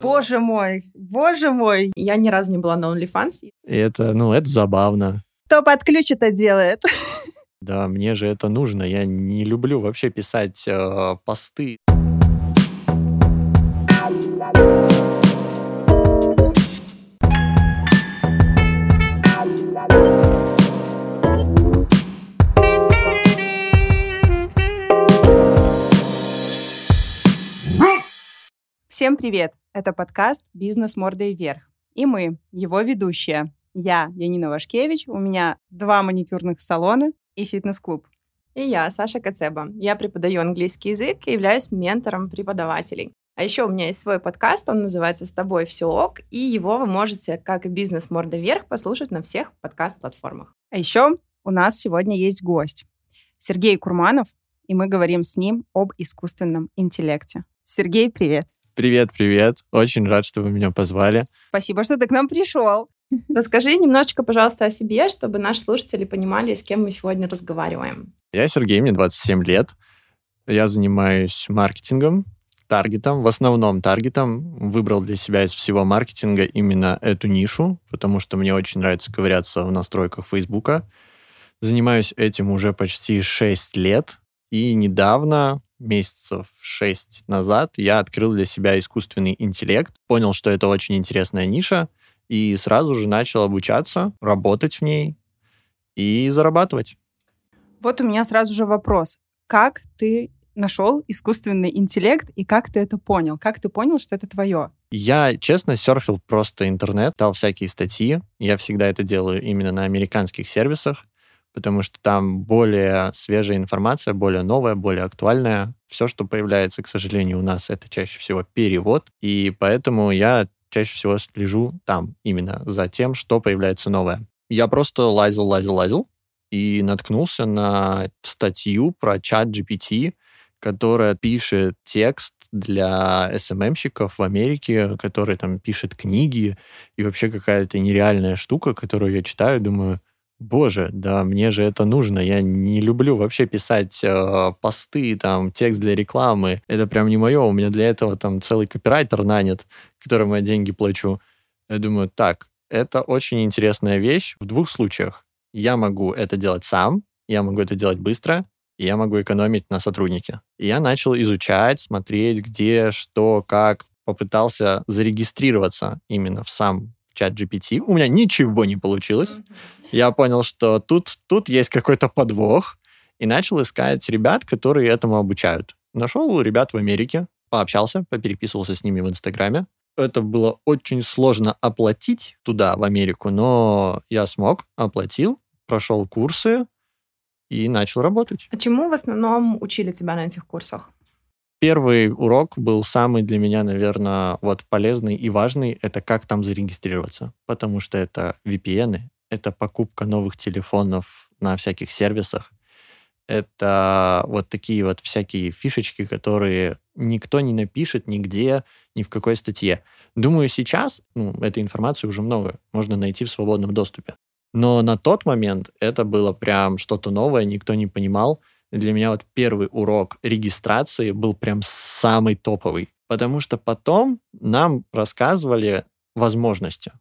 Боже мой, боже мой. Я ни разу не была на OnlyFans. И это, ну, это забавно. Кто под ключ это делает? Да, мне же это нужно. Я не люблю вообще писать э, посты. Всем привет! Это подкаст «Бизнес мордой вверх». И мы, его ведущие. Я, Янина Вашкевич, у меня два маникюрных салона и фитнес-клуб. И я, Саша Кацеба. Я преподаю английский язык и являюсь ментором преподавателей. А еще у меня есть свой подкаст, он называется «С тобой все ок», и его вы можете, как и «Бизнес морда вверх», послушать на всех подкаст-платформах. А еще у нас сегодня есть гость. Сергей Курманов, и мы говорим с ним об искусственном интеллекте. Сергей, привет! Привет, привет. Очень рад, что вы меня позвали. Спасибо, что ты к нам пришел. Расскажи немножечко, пожалуйста, о себе, чтобы наши слушатели понимали, с кем мы сегодня разговариваем. Я Сергей, мне 27 лет. Я занимаюсь маркетингом, таргетом, в основном таргетом. Выбрал для себя из всего маркетинга именно эту нишу, потому что мне очень нравится ковыряться в настройках Фейсбука. Занимаюсь этим уже почти 6 лет. И недавно месяцев шесть назад я открыл для себя искусственный интеллект, понял, что это очень интересная ниша, и сразу же начал обучаться, работать в ней и зарабатывать. Вот у меня сразу же вопрос. Как ты нашел искусственный интеллект и как ты это понял? Как ты понял, что это твое? Я, честно, серфил просто интернет, дал всякие статьи. Я всегда это делаю именно на американских сервисах потому что там более свежая информация, более новая, более актуальная. Все, что появляется, к сожалению, у нас, это чаще всего перевод, и поэтому я чаще всего слежу там именно за тем, что появляется новое. Я просто лазил, лазил, лазил, и наткнулся на статью про чат GPT, которая пишет текст для СММщиков в Америке, который там пишет книги, и вообще какая-то нереальная штука, которую я читаю, думаю, Боже, да мне же это нужно. Я не люблю вообще писать э, посты, там, текст для рекламы. Это прям не мое. У меня для этого там целый копирайтер нанят, которому я деньги плачу. Я думаю, так, это очень интересная вещь в двух случаях. Я могу это делать сам, я могу это делать быстро, и я могу экономить на сотруднике. И я начал изучать, смотреть, где, что, как. Попытался зарегистрироваться именно в сам чат GPT. У меня ничего не получилось. Я понял, что тут, тут есть какой-то подвох, и начал искать ребят, которые этому обучают. Нашел ребят в Америке, пообщался, попереписывался с ними в Инстаграме. Это было очень сложно оплатить туда, в Америку, но я смог, оплатил, прошел курсы и начал работать. А чему в основном учили тебя на этих курсах? Первый урок был самый для меня, наверное, вот полезный и важный. Это как там зарегистрироваться. Потому что это VPN, это покупка новых телефонов на всяких сервисах. Это вот такие вот всякие фишечки, которые никто не напишет нигде, ни в какой статье. Думаю, сейчас ну, этой информации уже много, можно найти в свободном доступе. Но на тот момент это было прям что-то новое, никто не понимал для меня вот первый урок регистрации был прям самый топовый, потому что потом нам рассказывали возможности.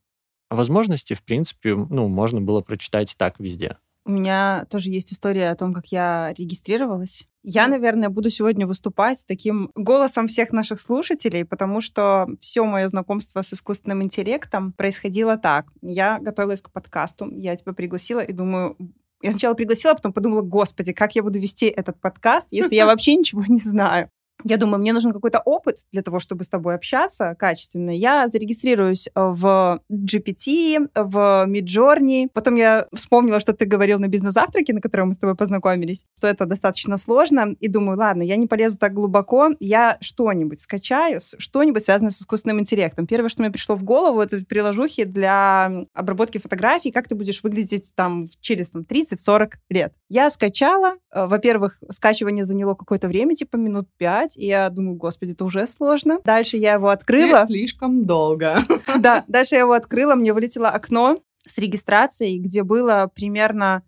А возможности, в принципе, ну, можно было прочитать так везде. У меня тоже есть история о том, как я регистрировалась. Я, наверное, буду сегодня выступать с таким голосом всех наших слушателей, потому что все мое знакомство с искусственным интеллектом происходило так. Я готовилась к подкасту, я тебя пригласила и думаю, я сначала пригласила, потом подумала, господи, как я буду вести этот подкаст, если я вообще ничего не знаю. Я думаю, мне нужен какой-то опыт для того, чтобы с тобой общаться качественно. Я зарегистрируюсь э, в GPT, в Midjourney. Потом я вспомнила, что ты говорил на бизнес-завтраке, на котором мы с тобой познакомились, что это достаточно сложно. И думаю, ладно, я не полезу так глубоко, я что-нибудь скачаю, что-нибудь связанное с искусственным интеллектом. Первое, что мне пришло в голову, это приложухи для обработки фотографий, как ты будешь выглядеть там через там, 30-40 лет. Я скачала. Э, во-первых, скачивание заняло какое-то время, типа минут 5, читать, и я думаю, господи, это уже сложно. Дальше я его открыла. Слишком долго. Да, дальше я его открыла, мне вылетело окно с регистрацией, где было примерно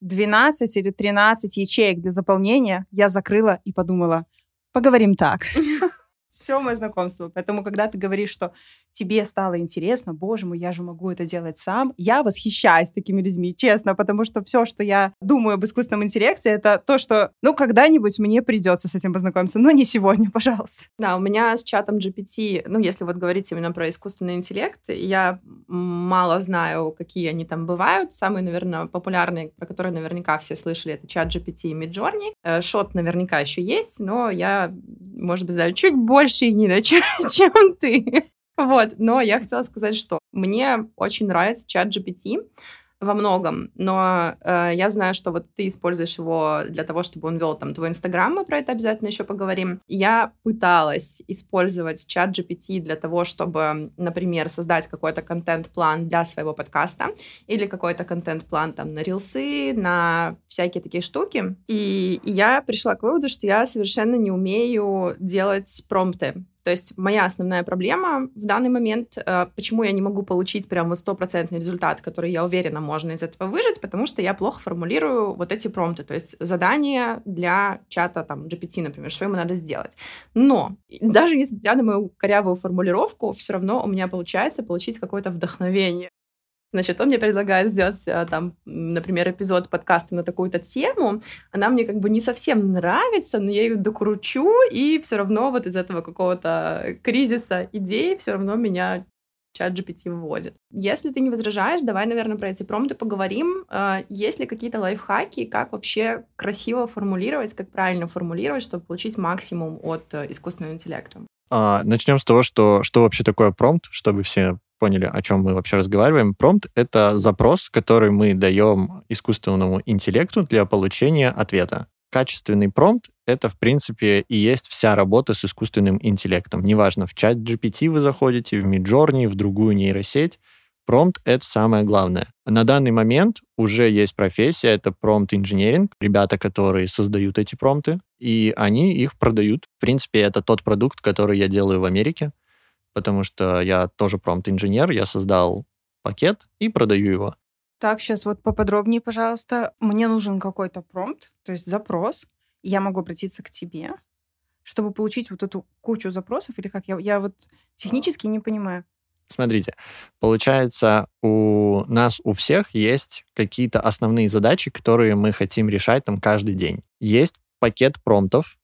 12 или 13 ячеек для заполнения. Я закрыла и подумала, поговорим так. все мое знакомство. Поэтому, когда ты говоришь, что тебе стало интересно, боже мой, я же могу это делать сам, я восхищаюсь такими людьми, честно, потому что все, что я думаю об искусственном интеллекте, это то, что, ну, когда-нибудь мне придется с этим познакомиться, но не сегодня, пожалуйста. Да, у меня с чатом GPT, ну, если вот говорить именно про искусственный интеллект, я мало знаю, какие они там бывают. Самые, наверное, популярные, про которые наверняка все слышали, это чат GPT и Midjourney. Э, шот наверняка еще есть, но я, может быть, знаю чуть больше больше, Нина, чем, чем ты. Вот, но я хотела сказать, что мне очень нравится чат GPT во многом, но э, я знаю, что вот ты используешь его для того, чтобы он вел там твой Инстаграм, мы про это обязательно еще поговорим. Я пыталась использовать чат GPT для того, чтобы, например, создать какой-то контент-план для своего подкаста или какой-то контент-план там на рилсы, на всякие такие штуки. И я пришла к выводу, что я совершенно не умею делать промпты то есть моя основная проблема в данный момент, э, почему я не могу получить прямо стопроцентный результат, который я уверена можно из этого выжить, потому что я плохо формулирую вот эти промпты, то есть задания для чата там GPT, например, что ему надо сделать. Но даже несмотря на мою корявую формулировку, все равно у меня получается получить какое-то вдохновение. Значит, он мне предлагает сделать э, там, например, эпизод подкаста на такую-то тему. Она мне как бы не совсем нравится, но я ее докручу, и все равно вот из этого какого-то кризиса идей все равно меня чат GPT выводит. Если ты не возражаешь, давай, наверное, про эти промпты поговорим. Э, есть ли какие-то лайфхаки, как вообще красиво формулировать, как правильно формулировать, чтобы получить максимум от э, искусственного интеллекта? А, начнем с того, что, что вообще такое промпт, чтобы все поняли, о чем мы вообще разговариваем. Промпт — это запрос, который мы даем искусственному интеллекту для получения ответа. Качественный промпт — это, в принципе, и есть вся работа с искусственным интеллектом. Неважно, в чат GPT вы заходите, в Midjourney, в другую нейросеть, Промпт — это самое главное. На данный момент уже есть профессия, это промпт-инженеринг, ребята, которые создают эти промпты, и они их продают. В принципе, это тот продукт, который я делаю в Америке потому что я тоже промпт-инженер, я создал пакет и продаю его. Так, сейчас вот поподробнее, пожалуйста. Мне нужен какой-то промпт, то есть запрос. Я могу обратиться к тебе, чтобы получить вот эту кучу запросов, или как? Я, я вот технически не понимаю. Смотрите, получается, у нас у всех есть какие-то основные задачи, которые мы хотим решать там каждый день. Есть пакет промптов,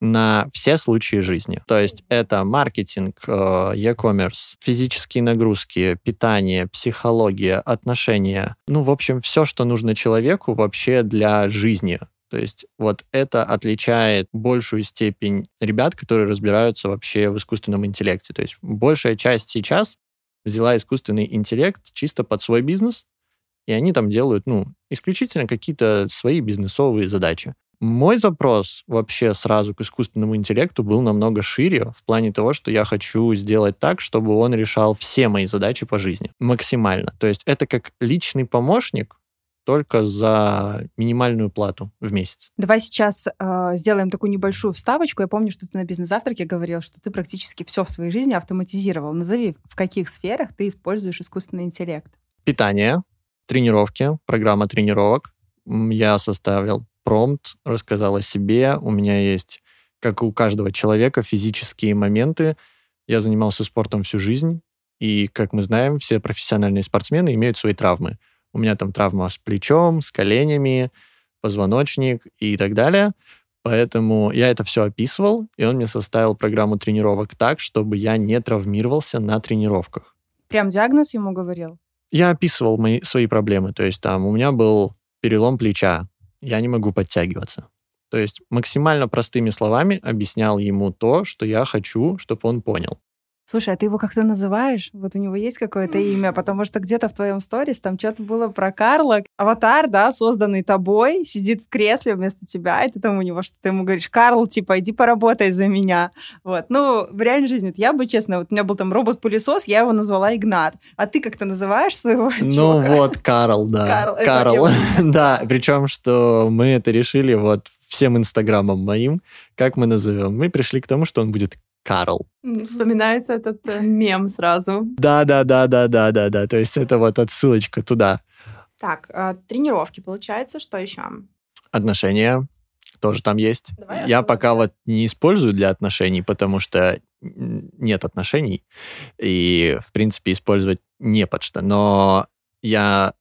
на все случаи жизни. То есть это маркетинг, э, e-commerce, физические нагрузки, питание, психология, отношения. Ну, в общем, все, что нужно человеку вообще для жизни. То есть вот это отличает большую степень ребят, которые разбираются вообще в искусственном интеллекте. То есть большая часть сейчас взяла искусственный интеллект чисто под свой бизнес, и они там делают, ну, исключительно какие-то свои бизнесовые задачи. Мой запрос вообще сразу к искусственному интеллекту был намного шире в плане того, что я хочу сделать так, чтобы он решал все мои задачи по жизни максимально. То есть это как личный помощник, только за минимальную плату в месяц. Давай сейчас э, сделаем такую небольшую вставочку. Я помню, что ты на бизнес-завтраке говорил, что ты практически все в своей жизни автоматизировал. Назови, в каких сферах ты используешь искусственный интеллект. Питание, тренировки, программа тренировок. Я составил промпт, рассказал о себе. У меня есть, как у каждого человека, физические моменты. Я занимался спортом всю жизнь, и, как мы знаем, все профессиональные спортсмены имеют свои травмы. У меня там травма с плечом, с коленями, позвоночник и так далее. Поэтому я это все описывал, и он мне составил программу тренировок так, чтобы я не травмировался на тренировках. Прям диагноз ему говорил? Я описывал мои, свои проблемы. То есть там у меня был перелом плеча, я не могу подтягиваться. То есть максимально простыми словами объяснял ему то, что я хочу, чтобы он понял. Слушай, а ты его как-то называешь? Вот у него есть какое-то имя? Потому что где-то в твоем сторис там что-то было про Карла. Аватар, да, созданный тобой, сидит в кресле вместо тебя, и ты там у него что-то ему говоришь, Карл, типа, иди поработай за меня. Вот. Ну, в реальной жизни, я бы, честно, вот у меня был там робот-пылесос, я его назвала Игнат. А ты как-то называешь своего Ну чувака? вот, Карл, да. Карл. Карл. да, причем, что мы это решили вот всем инстаграмом моим, как мы назовем. Мы пришли к тому, что он будет Карл. Вспоминается этот э, мем сразу. Да, да, да, да, да, да, да. То есть это вот отсылочка туда. Так, э, тренировки, получается, что еще? Отношения тоже там есть. Давай я пока вот не использую для отношений, потому что нет отношений, и, в принципе, использовать не под что. Но я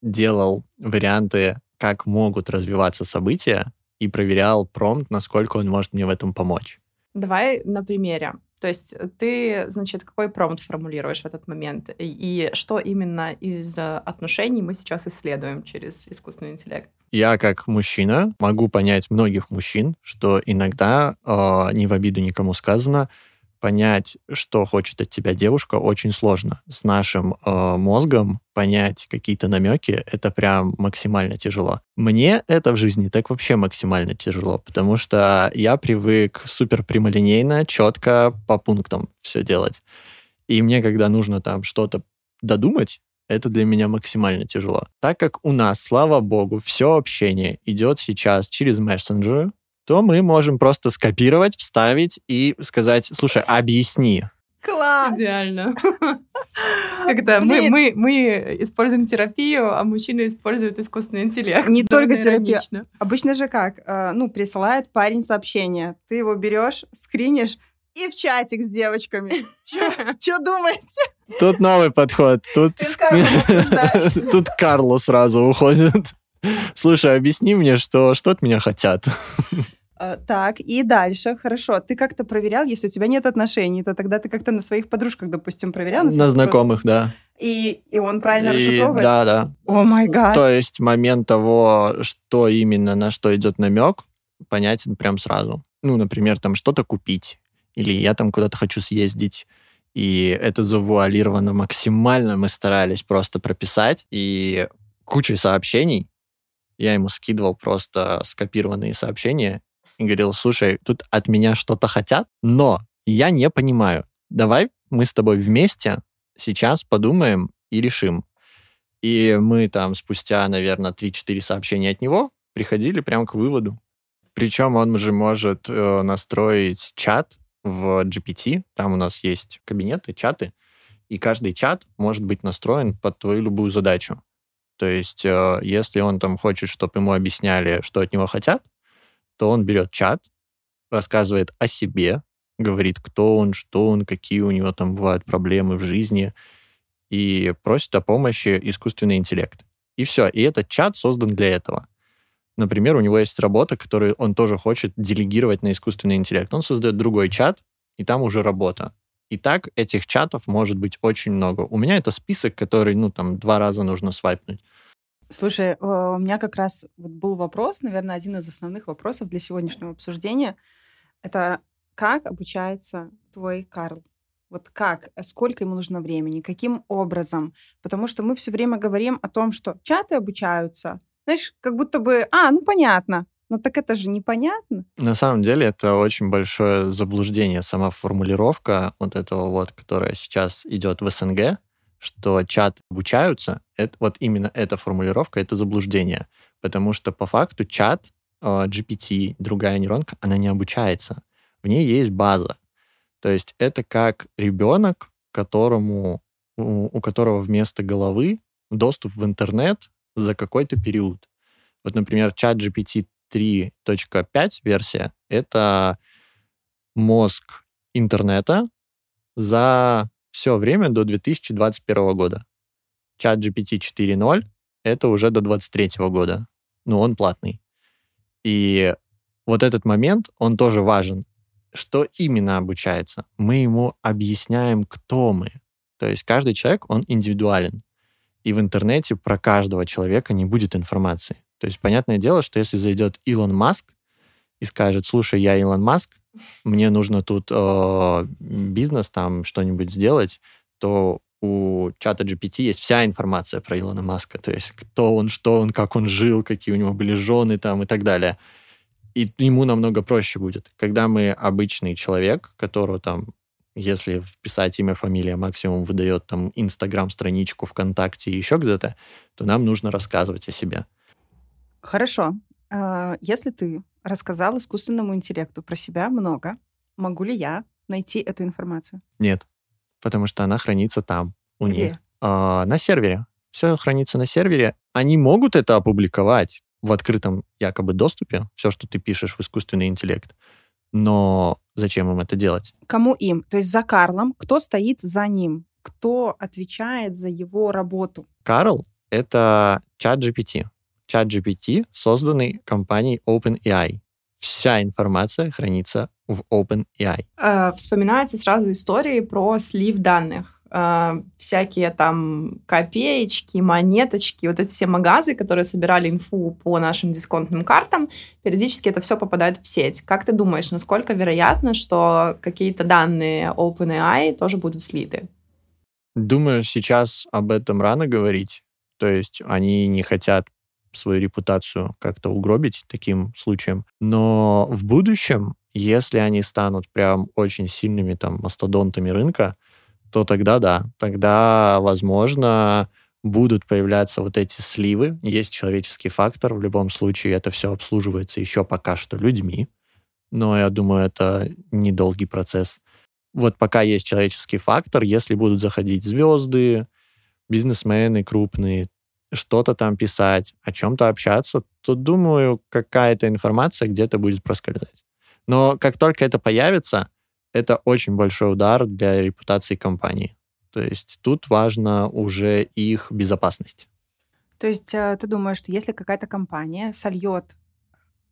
делал варианты, как могут развиваться события, и проверял промпт, насколько он может мне в этом помочь. Давай на примере. То есть ты, значит, какой промпт формулируешь в этот момент? И что именно из отношений мы сейчас исследуем через искусственный интеллект? Я как мужчина могу понять многих мужчин, что иногда, э, не в обиду никому сказано, понять, что хочет от тебя девушка, очень сложно. С нашим э, мозгом понять какие-то намеки, это прям максимально тяжело. Мне это в жизни так вообще максимально тяжело, потому что я привык супер прямолинейно, четко по пунктам все делать. И мне, когда нужно там что-то додумать, это для меня максимально тяжело. Так как у нас, слава богу, все общение идет сейчас через мессенджеры, то мы можем просто скопировать, вставить и сказать, слушай, объясни. Класс! Идеально. Когда мы, мы, мы используем терапию, а мужчины используют искусственный интеллект. Не только терапию. Обычно же как? Э, ну, присылает парень сообщение. Ты его берешь, скринишь, и в чатик с девочками. Что думаете? Тут новый подход. Тут, тут Карло сразу уходит. Слушай, объясни мне, что, что от меня хотят. А, так, и дальше, хорошо. Ты как-то проверял, если у тебя нет отношений, то тогда ты как-то на своих подружках, допустим, проверял? На, на знакомых, да. И, и он правильно и, расшифровывает? Да, да. О май гад. То есть момент того, что именно, на что идет намек, понятен прям сразу. Ну, например, там что-то купить, или я там куда-то хочу съездить, и это завуалировано максимально мы старались просто прописать, и кучей сообщений я ему скидывал просто скопированные сообщения и говорил, слушай, тут от меня что-то хотят, но я не понимаю. Давай мы с тобой вместе сейчас подумаем и решим. И мы там спустя, наверное, 3-4 сообщения от него приходили прямо к выводу. Причем он же может э, настроить чат в GPT. Там у нас есть кабинеты, чаты, и каждый чат может быть настроен под твою любую задачу. То есть, э, если он там хочет, чтобы ему объясняли, что от него хотят, то он берет чат, рассказывает о себе, говорит, кто он, что он, какие у него там бывают проблемы в жизни, и просит о помощи искусственный интеллект. И все. И этот чат создан для этого. Например, у него есть работа, которую он тоже хочет делегировать на искусственный интеллект. Он создает другой чат, и там уже работа. И так этих чатов может быть очень много. У меня это список, который, ну, там, два раза нужно свайпнуть. Слушай, э, у меня как раз был вопрос, наверное, один из основных вопросов для сегодняшнего обсуждения. Это как обучается твой Карл? Вот как, сколько ему нужно времени, каким образом? Потому что мы все время говорим о том, что чаты обучаются. Знаешь, как будто бы, а, ну понятно, но так это же непонятно. На самом деле это очень большое заблуждение, сама формулировка вот этого вот, которая сейчас идет в СНГ, что чат обучаются, это, вот именно эта формулировка, это заблуждение. Потому что по факту чат, а, GPT, другая нейронка, она не обучается. В ней есть база. То есть это как ребенок, которому, у которого вместо головы доступ в интернет за какой-то период. Вот, например, чат GPT 3.5 версия — это мозг интернета за все время до 2021 года. Чат GPT 4.0 — это уже до 2023 года. Ну, он платный. И вот этот момент, он тоже важен. Что именно обучается? Мы ему объясняем, кто мы. То есть каждый человек, он индивидуален. И в интернете про каждого человека не будет информации. То есть, понятное дело, что если зайдет Илон Маск и скажет, слушай, я Илон Маск, мне нужно тут э, бизнес там что-нибудь сделать, то у чата GPT есть вся информация про Илона Маска, то есть кто он, что он, как он жил, какие у него были жены там и так далее. И ему намного проще будет. Когда мы обычный человек, которого там, если вписать имя, фамилия, максимум выдает там Инстаграм-страничку, ВКонтакте и еще где-то, то нам нужно рассказывать о себе. Хорошо. А, если ты рассказал искусственному интеллекту про себя много, могу ли я найти эту информацию? Нет, потому что она хранится там, у Где? них. А, на сервере. Все хранится на сервере. Они могут это опубликовать в открытом якобы доступе, все, что ты пишешь в искусственный интеллект. Но зачем им это делать? Кому им? То есть за Карлом, кто стоит за ним? Кто отвечает за его работу? Карл — это чат GPT. Чат GPT, созданный компанией OpenAI. Вся информация хранится в OpenAI. Э, вспоминаются сразу истории про слив данных. Э, всякие там копеечки, монеточки, вот эти все магазы, которые собирали инфу по нашим дисконтным картам, периодически это все попадает в сеть. Как ты думаешь, насколько вероятно, что какие-то данные OpenAI тоже будут слиты? Думаю, сейчас об этом рано говорить. То есть они не хотят свою репутацию как-то угробить таким случаем. Но в будущем, если они станут прям очень сильными там мастодонтами рынка, то тогда да, тогда, возможно, будут появляться вот эти сливы. Есть человеческий фактор. В любом случае это все обслуживается еще пока что людьми. Но я думаю, это недолгий процесс. Вот пока есть человеческий фактор, если будут заходить звезды, бизнесмены крупные, что-то там писать, о чем-то общаться, то, думаю, какая-то информация где-то будет проскользать. Но как только это появится, это очень большой удар для репутации компании. То есть тут важна уже их безопасность. То есть э, ты думаешь, что если какая-то компания сольет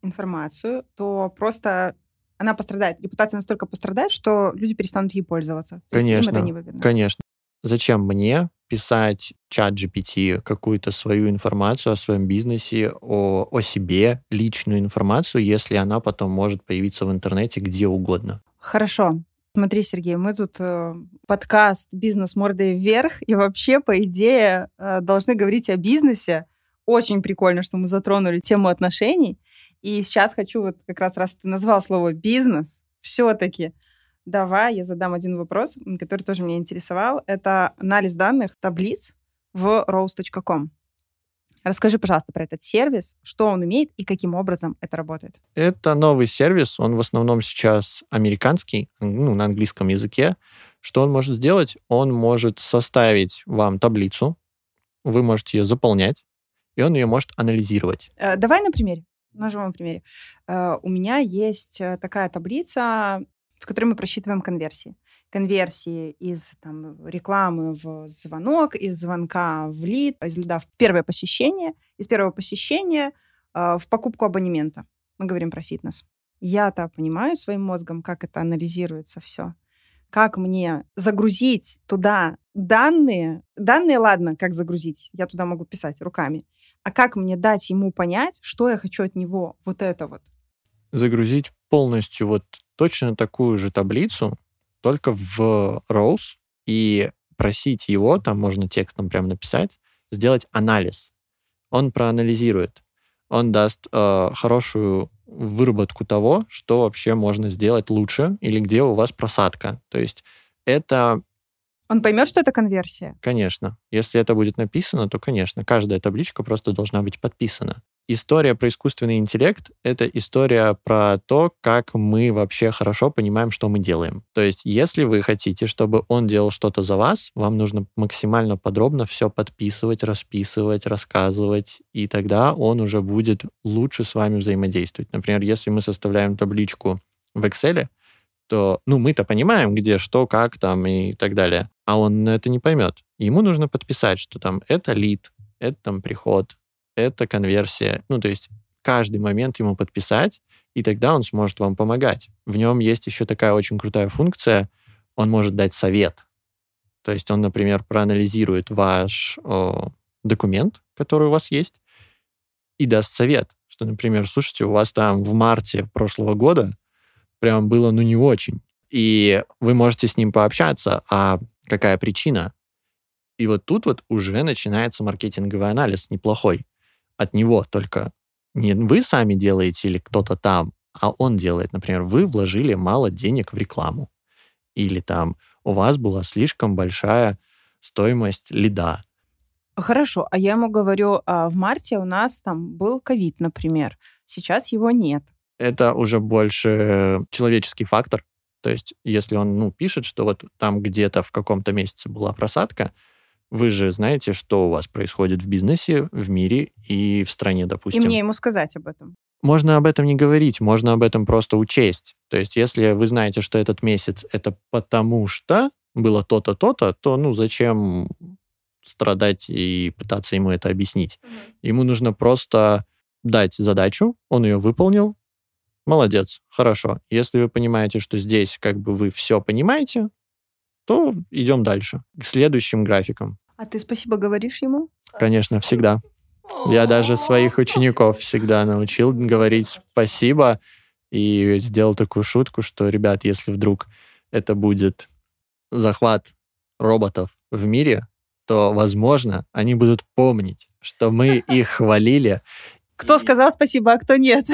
информацию, то просто она пострадает, репутация настолько пострадает, что люди перестанут ей пользоваться. То конечно, это невыгодно. конечно. Зачем мне писать чат GPT какую-то свою информацию о своем бизнесе, о, о себе, личную информацию, если она потом может появиться в интернете где угодно? Хорошо. Смотри, Сергей, мы тут э, подкаст «Бизнес мордой вверх», и вообще, по идее, э, должны говорить о бизнесе. Очень прикольно, что мы затронули тему отношений. И сейчас хочу вот как раз, раз ты назвал слово «бизнес», все-таки давай я задам один вопрос, который тоже меня интересовал. Это анализ данных таблиц в rose.com. Расскажи, пожалуйста, про этот сервис, что он умеет и каким образом это работает. Это новый сервис, он в основном сейчас американский, ну, на английском языке. Что он может сделать? Он может составить вам таблицу, вы можете ее заполнять, и он ее может анализировать. Э, давай на примере, на живом примере. Э, у меня есть э, такая таблица, в которой мы просчитываем конверсии конверсии из там, рекламы в звонок, из звонка в лид, из лида в первое посещение, из первого посещения э, в покупку абонемента. Мы говорим про фитнес. Я-то понимаю своим мозгом, как это анализируется все. Как мне загрузить туда данные. Данные, ладно, как загрузить, я туда могу писать руками. А как мне дать ему понять, что я хочу от него, вот это вот? Загрузить полностью вот точно такую же таблицу, только в Rose и просить его, там можно текстом прям написать, сделать анализ. Он проанализирует. Он даст э, хорошую выработку того, что вообще можно сделать лучше или где у вас просадка. То есть это... Он поймет, что это конверсия? Конечно. Если это будет написано, то, конечно, каждая табличка просто должна быть подписана история про искусственный интеллект — это история про то, как мы вообще хорошо понимаем, что мы делаем. То есть, если вы хотите, чтобы он делал что-то за вас, вам нужно максимально подробно все подписывать, расписывать, рассказывать, и тогда он уже будет лучше с вами взаимодействовать. Например, если мы составляем табличку в Excel, то, ну, мы-то понимаем, где что, как там и так далее, а он это не поймет. Ему нужно подписать, что там это лид, это там приход, это конверсия. Ну, то есть каждый момент ему подписать, и тогда он сможет вам помогать. В нем есть еще такая очень крутая функция, он может дать совет. То есть он, например, проанализирует ваш о, документ, который у вас есть, и даст совет, что, например, слушайте, у вас там в марте прошлого года прям было, ну, не очень. И вы можете с ним пообщаться, а какая причина? И вот тут вот уже начинается маркетинговый анализ неплохой от него, только не вы сами делаете или кто-то там, а он делает. Например, вы вложили мало денег в рекламу. Или там у вас была слишком большая стоимость лида. Хорошо, а я ему говорю, а в марте у нас там был ковид, например. Сейчас его нет. Это уже больше человеческий фактор. То есть, если он ну, пишет, что вот там где-то в каком-то месяце была просадка, вы же знаете, что у вас происходит в бизнесе, в мире и в стране, допустим. И мне ему сказать об этом. можно об этом не говорить, можно об этом просто учесть. То есть, если вы знаете, что этот месяц это потому что было то-то, то-то, то, ну, зачем страдать и пытаться ему это объяснить? Ему нужно просто дать задачу, он ее выполнил, молодец, хорошо. Если вы понимаете, что здесь как бы вы все понимаете, то идем дальше, к следующим графикам. А ты спасибо говоришь ему? Конечно, всегда. Я даже своих учеников всегда научил говорить спасибо и сделал такую шутку, что, ребят, если вдруг это будет захват роботов в мире, то, возможно, они будут помнить, что мы их хвалили. Кто сказал спасибо, а кто нет?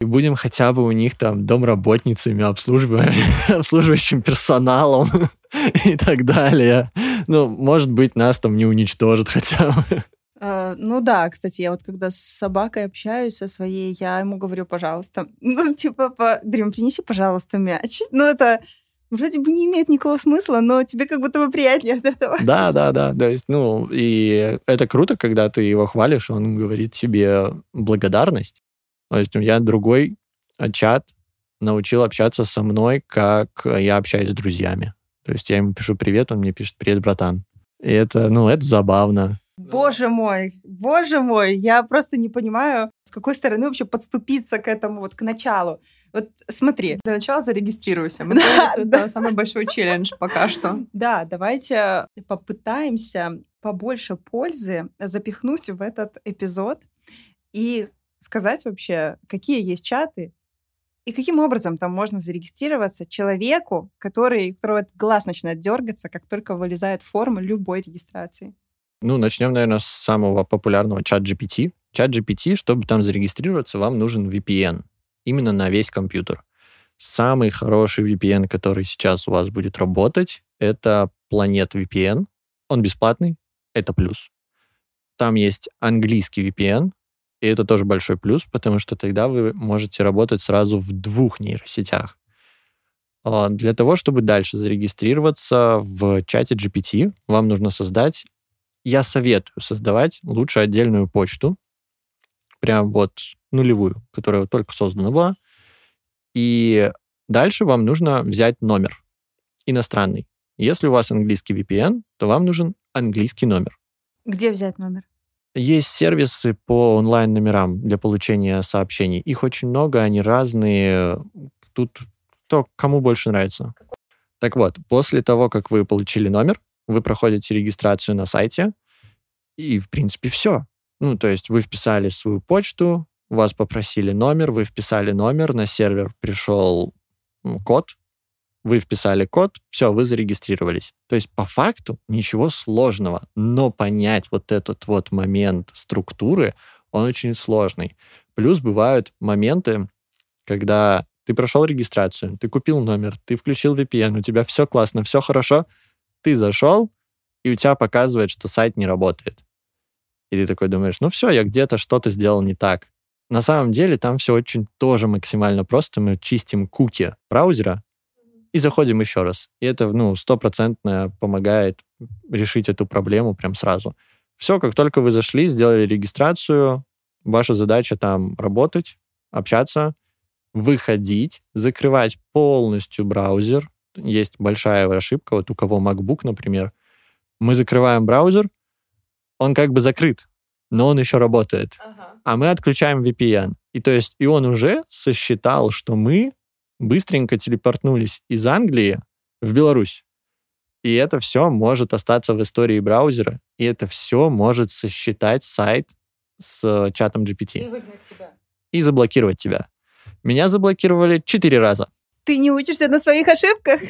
И будем хотя бы у них там домработницами, обслуживающим персоналом и так далее. Ну, может быть, нас там не уничтожат хотя бы. Uh, ну да, кстати, я вот когда с собакой общаюсь со своей, я ему говорю, пожалуйста, ну типа, по... Дрим, принеси, пожалуйста, мяч. Ну это вроде бы не имеет никакого смысла, но тебе как будто бы приятнее от этого. Да, да, да. То есть, ну, и это круто, когда ты его хвалишь, он говорит тебе благодарность. То есть я другой чат научил общаться со мной, как я общаюсь с друзьями. То есть я ему пишу привет, он мне пишет привет, братан. И это, ну, это забавно. Боже мой, боже мой, я просто не понимаю, с какой стороны вообще подступиться к этому, вот к началу. Вот смотри. Для начала зарегистрируйся. Мы да, да. это самый большой челлендж пока что. Да, давайте попытаемся побольше пользы запихнуть в этот эпизод и сказать вообще, какие есть чаты, и каким образом там можно зарегистрироваться человеку, который, у которого глаз начинает дергаться, как только вылезает форма любой регистрации? Ну, начнем, наверное, с самого популярного чат GPT. Чат GPT, чтобы там зарегистрироваться, вам нужен VPN. Именно на весь компьютер. Самый хороший VPN, который сейчас у вас будет работать, это Planet VPN. Он бесплатный, это плюс. Там есть английский VPN, и это тоже большой плюс, потому что тогда вы можете работать сразу в двух нейросетях. А, для того, чтобы дальше зарегистрироваться в чате GPT, вам нужно создать я советую создавать лучше отдельную почту, прям вот нулевую, которая вот только создана была. И дальше вам нужно взять номер иностранный. Если у вас английский VPN, то вам нужен английский номер. Где взять номер? Есть сервисы по онлайн-номерам для получения сообщений. Их очень много, они разные. Тут то, кому больше нравится. Так вот, после того, как вы получили номер, вы проходите регистрацию на сайте, и, в принципе, все. Ну, то есть вы вписали свою почту, вас попросили номер, вы вписали номер, на сервер пришел код, вы вписали код, все, вы зарегистрировались. То есть по факту ничего сложного, но понять вот этот вот момент структуры, он очень сложный. Плюс бывают моменты, когда ты прошел регистрацию, ты купил номер, ты включил VPN, у тебя все классно, все хорошо, ты зашел, и у тебя показывает, что сайт не работает. И ты такой думаешь, ну все, я где-то что-то сделал не так. На самом деле там все очень тоже максимально просто. Мы чистим куки браузера и заходим еще раз. И это, ну, стопроцентно помогает решить эту проблему прям сразу. Все, как только вы зашли, сделали регистрацию, ваша задача там работать, общаться, выходить, закрывать полностью браузер, есть большая ошибка, вот у кого MacBook, например, мы закрываем браузер, он как бы закрыт, но он еще работает. Ага. А мы отключаем VPN. И то есть, и он уже сосчитал, что мы быстренько телепортнулись из Англии в Беларусь. И это все может остаться в истории браузера, и это все может сосчитать сайт с чатом GPT. И тебя. И заблокировать тебя. Меня заблокировали четыре раза. Ты не учишься на своих ошибках?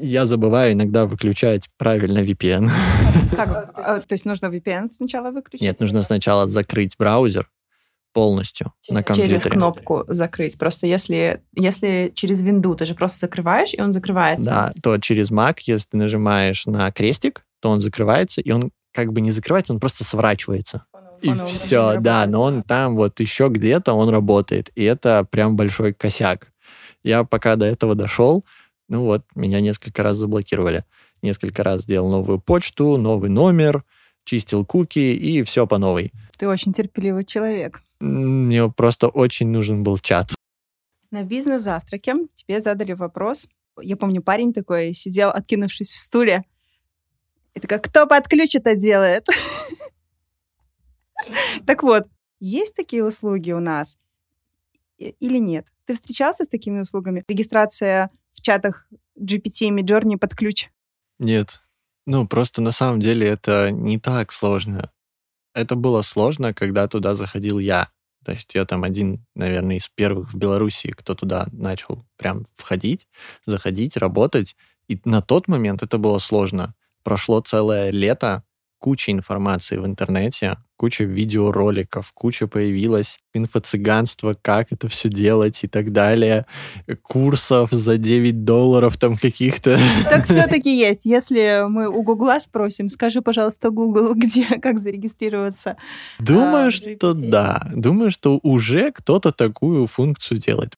Я забываю иногда выключать правильно VPN. Как? А, то есть нужно VPN сначала выключить? Нет, нужно сначала закрыть браузер полностью через, на компьютере. Через кнопку закрыть. Просто если, если через винду ты же просто закрываешь, и он закрывается. Да, то через Mac, если ты нажимаешь на крестик, то он закрывается, и он как бы не закрывается, он просто сворачивается. И он все, да, но он там вот еще где-то он работает. И это прям большой косяк. Я пока до этого дошел, ну вот, меня несколько раз заблокировали. Несколько раз сделал новую почту, новый номер, чистил куки и все по новой. Ты очень терпеливый человек. Мне просто очень нужен был чат. На бизнес-завтраке тебе задали вопрос. Я помню, парень такой сидел, откинувшись в стуле. И такой, кто под ключ это делает? Так вот, есть такие услуги у нас или нет? Ты встречался с такими услугами? Регистрация в чатах GPT, Midjourney под ключ? Нет. Ну, просто на самом деле это не так сложно. Это было сложно, когда туда заходил я. То есть я там один, наверное, из первых в Беларуси, кто туда начал прям входить, заходить, работать. И на тот момент это было сложно. Прошло целое лето, куча информации в интернете, куча видеороликов, куча появилась инфо-цыганство, как это все делать и так далее, курсов за 9 долларов там каких-то. Так все-таки есть. Если мы у Гугла спросим, скажи, пожалуйста, Google, где, как зарегистрироваться. Думаю, а, что да. Думаю, что уже кто-то такую функцию делает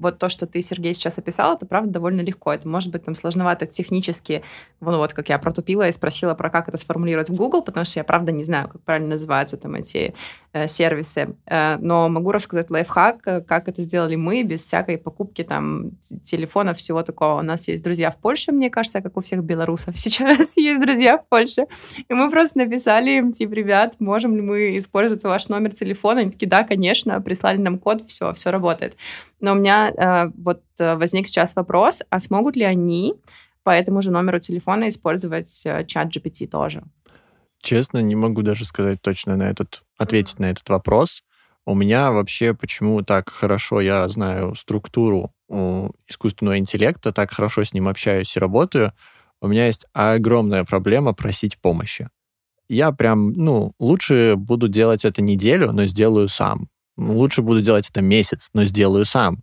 вот то, что ты, Сергей, сейчас описал, это правда довольно легко. Это может быть там сложновато технически, ну вот как я протупила и спросила про как это сформулировать в Google, потому что я правда не знаю, как правильно называются там эти сервисы. Э, но могу рассказать лайфхак, э, как это сделали мы без всякой покупки там телефона, всего такого. У нас есть друзья в Польше, мне кажется, как у всех белорусов сейчас есть друзья в Польше. И мы просто написали им, типа, ребят, можем ли мы использовать ваш номер телефона? Они такие, да, конечно, прислали нам код, все, все работает. Но у меня э, вот э, возник сейчас вопрос, а смогут ли они по этому же номеру телефона использовать э, чат GPT тоже? Честно, не могу даже сказать точно на этот, ответить mm-hmm. на этот вопрос. У меня вообще почему так хорошо я знаю структуру искусственного интеллекта, так хорошо с ним общаюсь и работаю, у меня есть огромная проблема просить помощи. Я прям, ну, лучше буду делать это неделю, но сделаю сам. Лучше буду делать это месяц, но сделаю сам.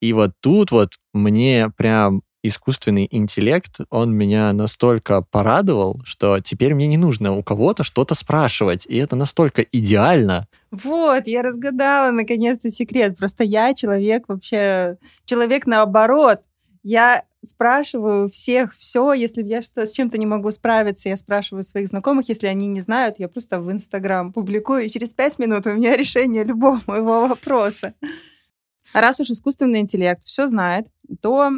И вот тут вот мне прям искусственный интеллект, он меня настолько порадовал, что теперь мне не нужно у кого-то что-то спрашивать. И это настолько идеально. Вот, я разгадала наконец-то секрет. Просто я человек вообще, человек наоборот. Я спрашиваю всех все, если я что, с чем-то не могу справиться, я спрашиваю своих знакомых, если они не знают, я просто в Инстаграм публикую, и через пять минут у меня решение любого моего вопроса. Раз уж искусственный интеллект все знает, то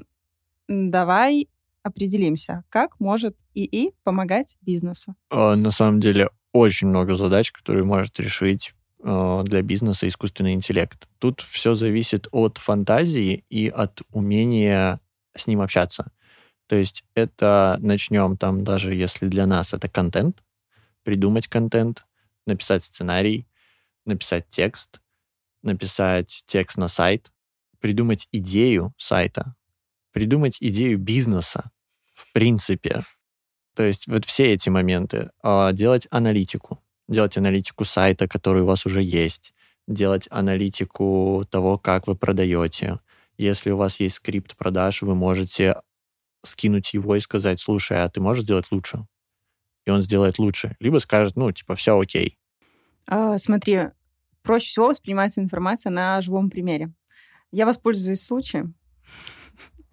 давай определимся, как может ИИ помогать бизнесу. А, на самом деле очень много задач, которые может решить а, для бизнеса искусственный интеллект. Тут все зависит от фантазии и от умения с ним общаться. То есть это начнем там, даже если для нас это контент, придумать контент, написать сценарий, написать текст, написать текст на сайт, придумать идею сайта, придумать идею бизнеса, в принципе. То есть вот все эти моменты. А, делать аналитику. Делать аналитику сайта, который у вас уже есть. Делать аналитику того, как вы продаете. Если у вас есть скрипт продаж, вы можете скинуть его и сказать, слушай, а ты можешь сделать лучше? И он сделает лучше. Либо скажет, ну, типа, все окей. А, смотри, проще всего воспринимается информация на живом примере. Я воспользуюсь случаем.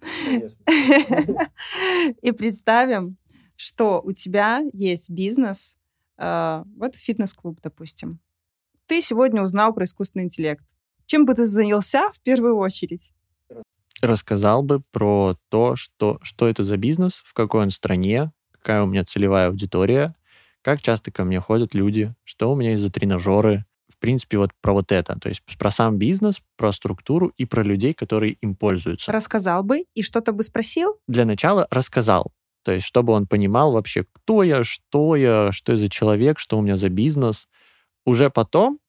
И представим, что у тебя есть бизнес, а, вот фитнес-клуб, допустим. Ты сегодня узнал про искусственный интеллект. Чем бы ты занялся в первую очередь? Рассказал бы про то, что, что это за бизнес, в какой он стране, какая у меня целевая аудитория, как часто ко мне ходят люди, что у меня есть за тренажеры, в принципе, вот про вот это. То есть про сам бизнес, про структуру и про людей, которые им пользуются. Рассказал бы и что-то бы спросил? Для начала рассказал. То есть чтобы он понимал вообще, кто я, что я, что я за человек, что у меня за бизнес. Уже потом,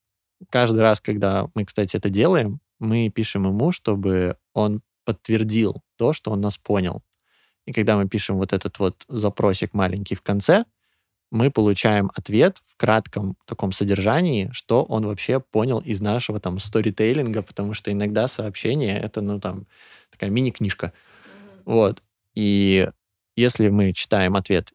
каждый раз, когда мы, кстати, это делаем, мы пишем ему, чтобы он подтвердил то, что он нас понял. И когда мы пишем вот этот вот запросик маленький в конце, мы получаем ответ в кратком таком содержании, что он вообще понял из нашего там сторитейлинга, потому что иногда сообщение — это, ну, там, такая мини-книжка. Mm-hmm. Вот. И если мы читаем ответ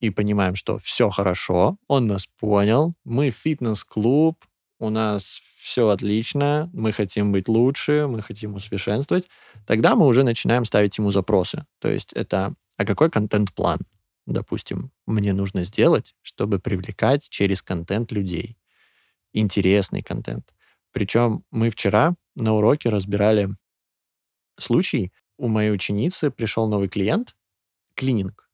и понимаем, что все хорошо, он нас понял, мы фитнес-клуб, у нас все отлично, мы хотим быть лучше, мы хотим усовершенствовать, тогда мы уже начинаем ставить ему запросы. То есть это, а какой контент-план? Допустим, мне нужно сделать, чтобы привлекать через контент людей. Интересный контент. Причем мы вчера на уроке разбирали случай. У моей ученицы пришел новый клиент, клининг.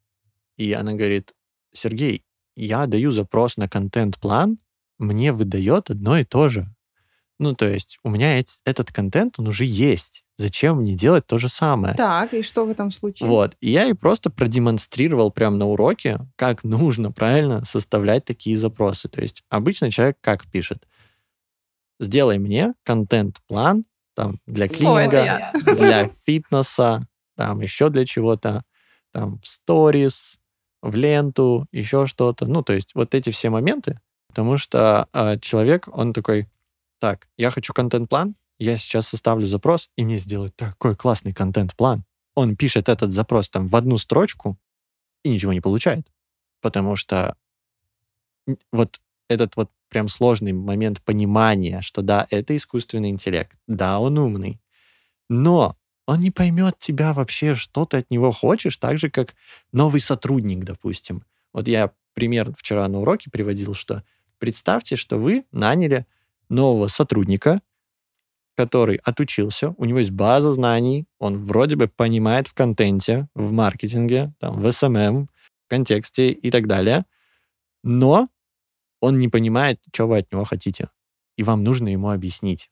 И она говорит, Сергей, я даю запрос на контент-план, мне выдает одно и то же. Ну, то есть у меня этот контент, он уже есть. Зачем мне делать то же самое? Так, и что в этом случае? Вот. И я ей просто продемонстрировал прямо на уроке, как нужно правильно составлять такие запросы. То есть обычно человек как пишет? Сделай мне контент-план там, для клининга, Ой, для фитнеса, там еще для чего-то, там в сторис, в ленту, еще что-то. Ну, то есть вот эти все моменты, потому что э, человек, он такой, так, я хочу контент-план, я сейчас составлю запрос, и мне сделают такой классный контент-план. Он пишет этот запрос там в одну строчку и ничего не получает. Потому что вот этот вот прям сложный момент понимания, что да, это искусственный интеллект, да, он умный, но он не поймет тебя вообще, что ты от него хочешь, так же, как новый сотрудник, допустим. Вот я пример вчера на уроке приводил, что представьте, что вы наняли нового сотрудника, который отучился, у него есть база знаний, он вроде бы понимает в контенте, в маркетинге, там, в SMM, в контексте и так далее, но он не понимает, что вы от него хотите, и вам нужно ему объяснить.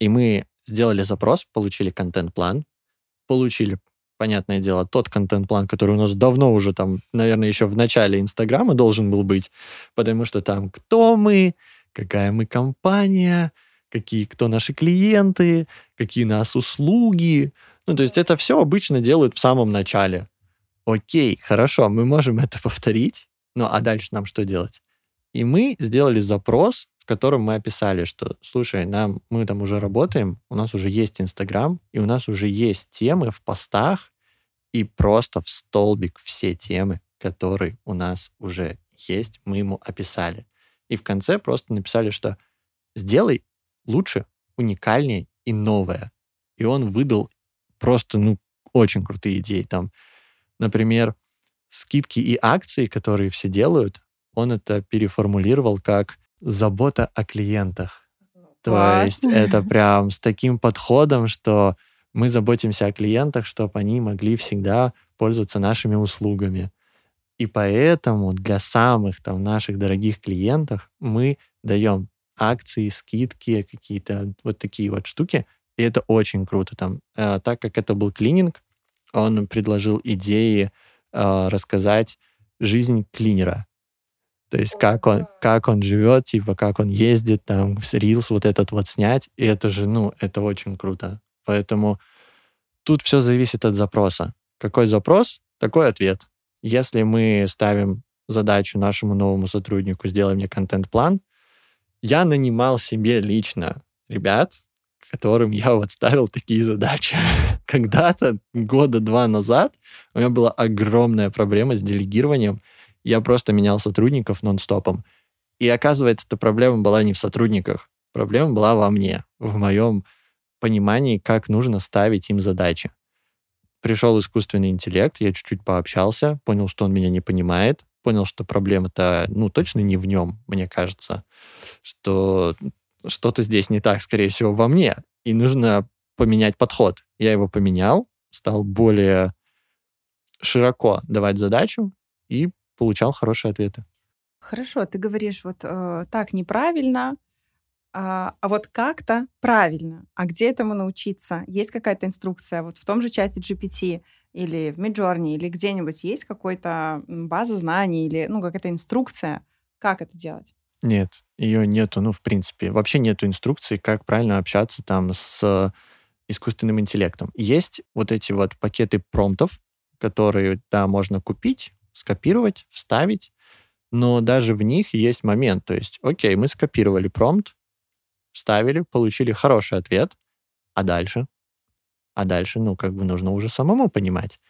И мы сделали запрос, получили контент-план, получили, понятное дело, тот контент-план, который у нас давно уже там, наверное, еще в начале Инстаграма должен был быть, потому что там кто мы, какая мы компания, какие кто наши клиенты, какие нас услуги. Ну, то есть это все обычно делают в самом начале. Окей, хорошо, мы можем это повторить, ну а дальше нам что делать? И мы сделали запрос, в котором мы описали, что, слушай, нам, мы там уже работаем, у нас уже есть Инстаграм, и у нас уже есть темы в постах, и просто в столбик все темы, которые у нас уже есть, мы ему описали. И в конце просто написали, что сделай лучше, уникальнее и новое. И он выдал просто, ну, очень крутые идеи. Там, например, скидки и акции, которые все делают, он это переформулировал как забота о клиентах. То есть это прям с таким подходом, что мы заботимся о клиентах, чтобы они могли всегда пользоваться нашими услугами. И поэтому для самых там наших дорогих клиентов мы даем акции, скидки, какие-то вот такие вот штуки. И это очень круто. Там, э, так как это был клининг, он предложил идеи э, рассказать жизнь клинера. То есть как он, как он живет, типа как он ездит, там, рилс вот этот вот снять. И это же, ну, это очень круто. Поэтому тут все зависит от запроса. Какой запрос, такой ответ. Если мы ставим задачу нашему новому сотруднику «сделай мне контент-план», я нанимал себе лично ребят, которым я вот ставил такие задачи. Когда-то, года два назад, у меня была огромная проблема с делегированием. Я просто менял сотрудников нон-стопом. И оказывается, эта проблема была не в сотрудниках. Проблема была во мне, в моем понимании, как нужно ставить им задачи. Пришел искусственный интеллект, я чуть-чуть пообщался, понял, что он меня не понимает, понял, что проблема-то, ну, точно не в нем, мне кажется, что что-то здесь не так, скорее всего, во мне, и нужно поменять подход. Я его поменял, стал более широко давать задачу и получал хорошие ответы. Хорошо, ты говоришь вот э, так неправильно, а, а вот как-то правильно. А где этому научиться? Есть какая-то инструкция? Вот в том же чате GPT или в Midjourney, или где-нибудь есть какая-то база знаний или ну, какая-то инструкция, как это делать? Нет, ее нету, ну, в принципе. Вообще нету инструкции, как правильно общаться там с искусственным интеллектом. Есть вот эти вот пакеты промптов, которые, да, можно купить, скопировать, вставить, но даже в них есть момент. То есть, окей, мы скопировали промпт, вставили, получили хороший ответ, а дальше? а дальше, ну, как бы нужно уже самому понимать.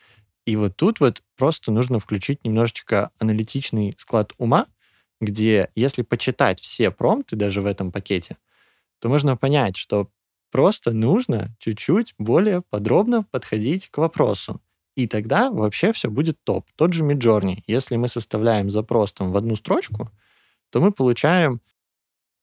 И вот тут вот просто нужно включить немножечко аналитичный склад ума, где если почитать все промпты даже в этом пакете, то можно понять, что просто нужно чуть-чуть более подробно подходить к вопросу. И тогда вообще все будет топ. Тот же Midjourney. Если мы составляем запрос там в одну строчку, то мы получаем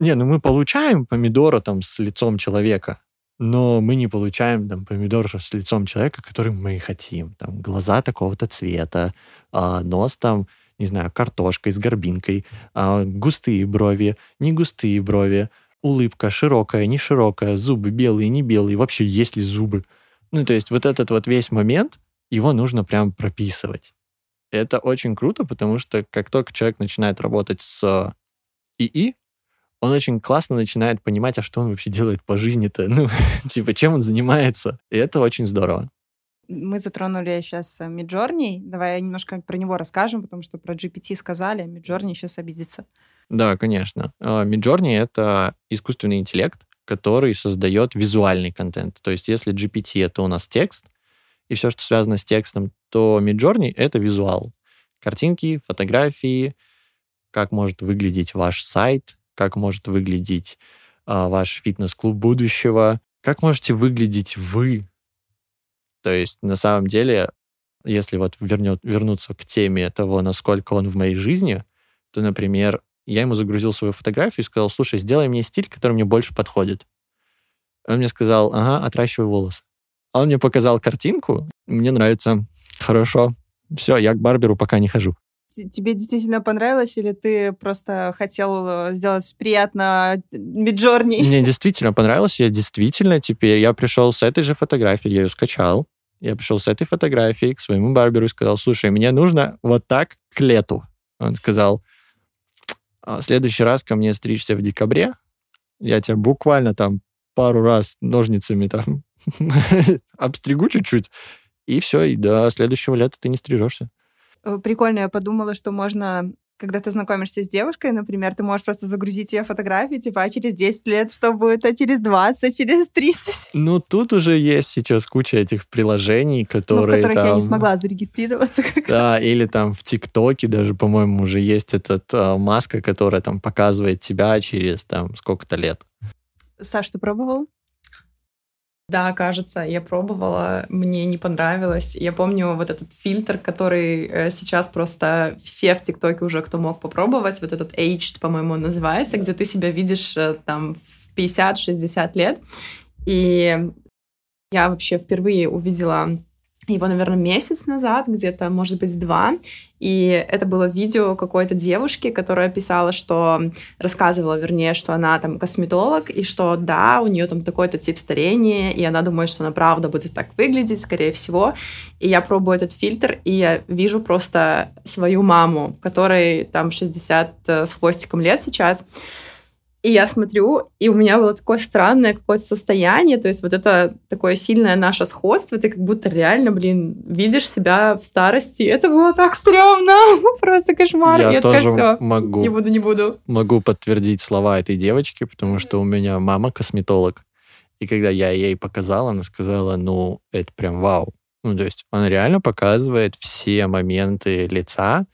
Не, ну мы получаем помидора там с лицом человека, но мы не получаем там помидор с лицом человека, который мы хотим. Там глаза такого-то цвета, а, нос там, не знаю, картошкой с горбинкой, а, густые брови, не густые брови, улыбка широкая, не широкая, зубы белые, не белые, вообще есть ли зубы. Ну, то есть вот этот вот весь момент, его нужно прям прописывать. Это очень круто, потому что как только человек начинает работать с ИИ, он очень классно начинает понимать, а что он вообще делает по жизни-то, ну, типа, чем он занимается. И это очень здорово. Мы затронули сейчас Midjourney. Давай немножко про него расскажем, потому что про GPT сказали, Midjourney сейчас обидится. Да, конечно. Midjourney — это искусственный интеллект, который создает визуальный контент. То есть если GPT — это у нас текст, и все, что связано с текстом, то Midjourney — это визуал. Картинки, фотографии, как может выглядеть ваш сайт, как может выглядеть а, ваш фитнес-клуб будущего, как можете выглядеть вы. То есть на самом деле, если вот вернет, вернуться к теме того, насколько он в моей жизни, то, например, я ему загрузил свою фотографию и сказал, слушай, сделай мне стиль, который мне больше подходит. Он мне сказал, ага, отращивай волосы. Он мне показал картинку, мне нравится, хорошо, все, я к барберу пока не хожу тебе действительно понравилось, или ты просто хотел э, сделать приятно Миджорни? Мне действительно понравилось. Я действительно теперь, я пришел с этой же фотографией, я ее скачал. Я пришел с этой фотографией к своему барберу и сказал, слушай, мне нужно вот так к лету. Он сказал, «А в следующий раз ко мне стричься в декабре, я тебя буквально там пару раз ножницами там обстригу чуть-чуть, и все, и до следующего лета ты не стрижешься. Э, прикольно, я подумала, что можно когда ты знакомишься с девушкой, например, ты можешь просто загрузить ее фотографии, типа, а через 10 лет что будет, а через 20, а через 30. Ну, тут уже есть сейчас куча этих приложений, которые ну, в которых там... я не смогла зарегистрироваться. Да, или там в ТикТоке даже, по-моему, уже есть этот а, маска, которая там показывает тебя через там сколько-то лет. Саш, ты пробовал? Да, кажется, я пробовала, мне не понравилось. Я помню вот этот фильтр, который э, сейчас просто все в ТикТоке уже, кто мог попробовать, вот этот Aged, по-моему, называется, где ты себя видишь э, там в 50-60 лет. И я вообще впервые увидела его, наверное, месяц назад, где-то, может быть, два. И это было видео какой-то девушки, которая писала, что рассказывала, вернее, что она там косметолог, и что да, у нее там такой-то тип старения, и она думает, что она правда будет так выглядеть, скорее всего. И я пробую этот фильтр, и я вижу просто свою маму, которой там 60 э, с хвостиком лет сейчас, и я смотрю, и у меня было такое странное какое-то состояние, то есть вот это такое сильное наше сходство, ты как будто реально, блин, видишь себя в старости. Это было так стрёмно, просто кошмар. Я, я тоже такая, могу. Не буду, не буду. Могу подтвердить слова этой девочки, потому что у меня мама косметолог. И когда я ей показал, она сказала, ну, это прям вау. Ну, то есть она реально показывает все моменты лица,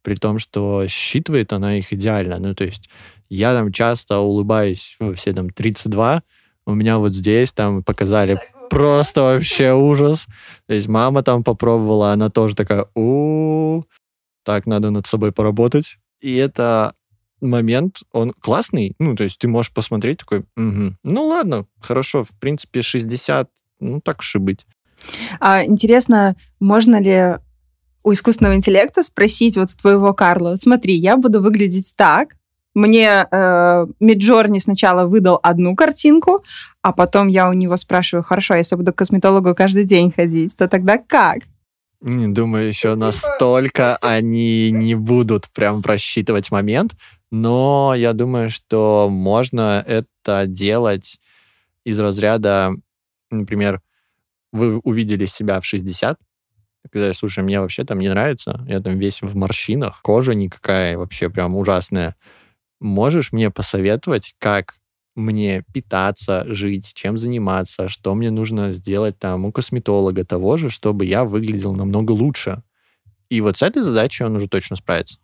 при том, что считывает она их идеально. Ну, то есть я там часто улыбаюсь, ну, все там 32, у меня вот здесь там показали просто вообще ужас. То есть мама там попробовала, она тоже такая, у так, надо над собой поработать. И это момент, он классный, ну, то есть ты можешь посмотреть такой, угу. ну, ладно, хорошо, в принципе, 60, ну, так уж и быть. А, интересно, можно ли у искусственного интеллекта спросить вот твоего Карла, смотри, я буду выглядеть так, мне э, Миджорни сначала выдал одну картинку, а потом я у него спрашиваю, хорошо, если буду к косметологу каждый день ходить, то тогда как? Не думаю, еще типа... настолько они не будут прям просчитывать момент, но я думаю, что можно это делать из разряда, например, вы увидели себя в 60, сказали, слушай, мне вообще там не нравится, я там весь в морщинах, кожа никакая вообще прям ужасная. Можешь мне посоветовать, как мне питаться, жить, чем заниматься, что мне нужно сделать там у косметолога того же, чтобы я выглядел намного лучше. И вот с этой задачей он уже точно справится.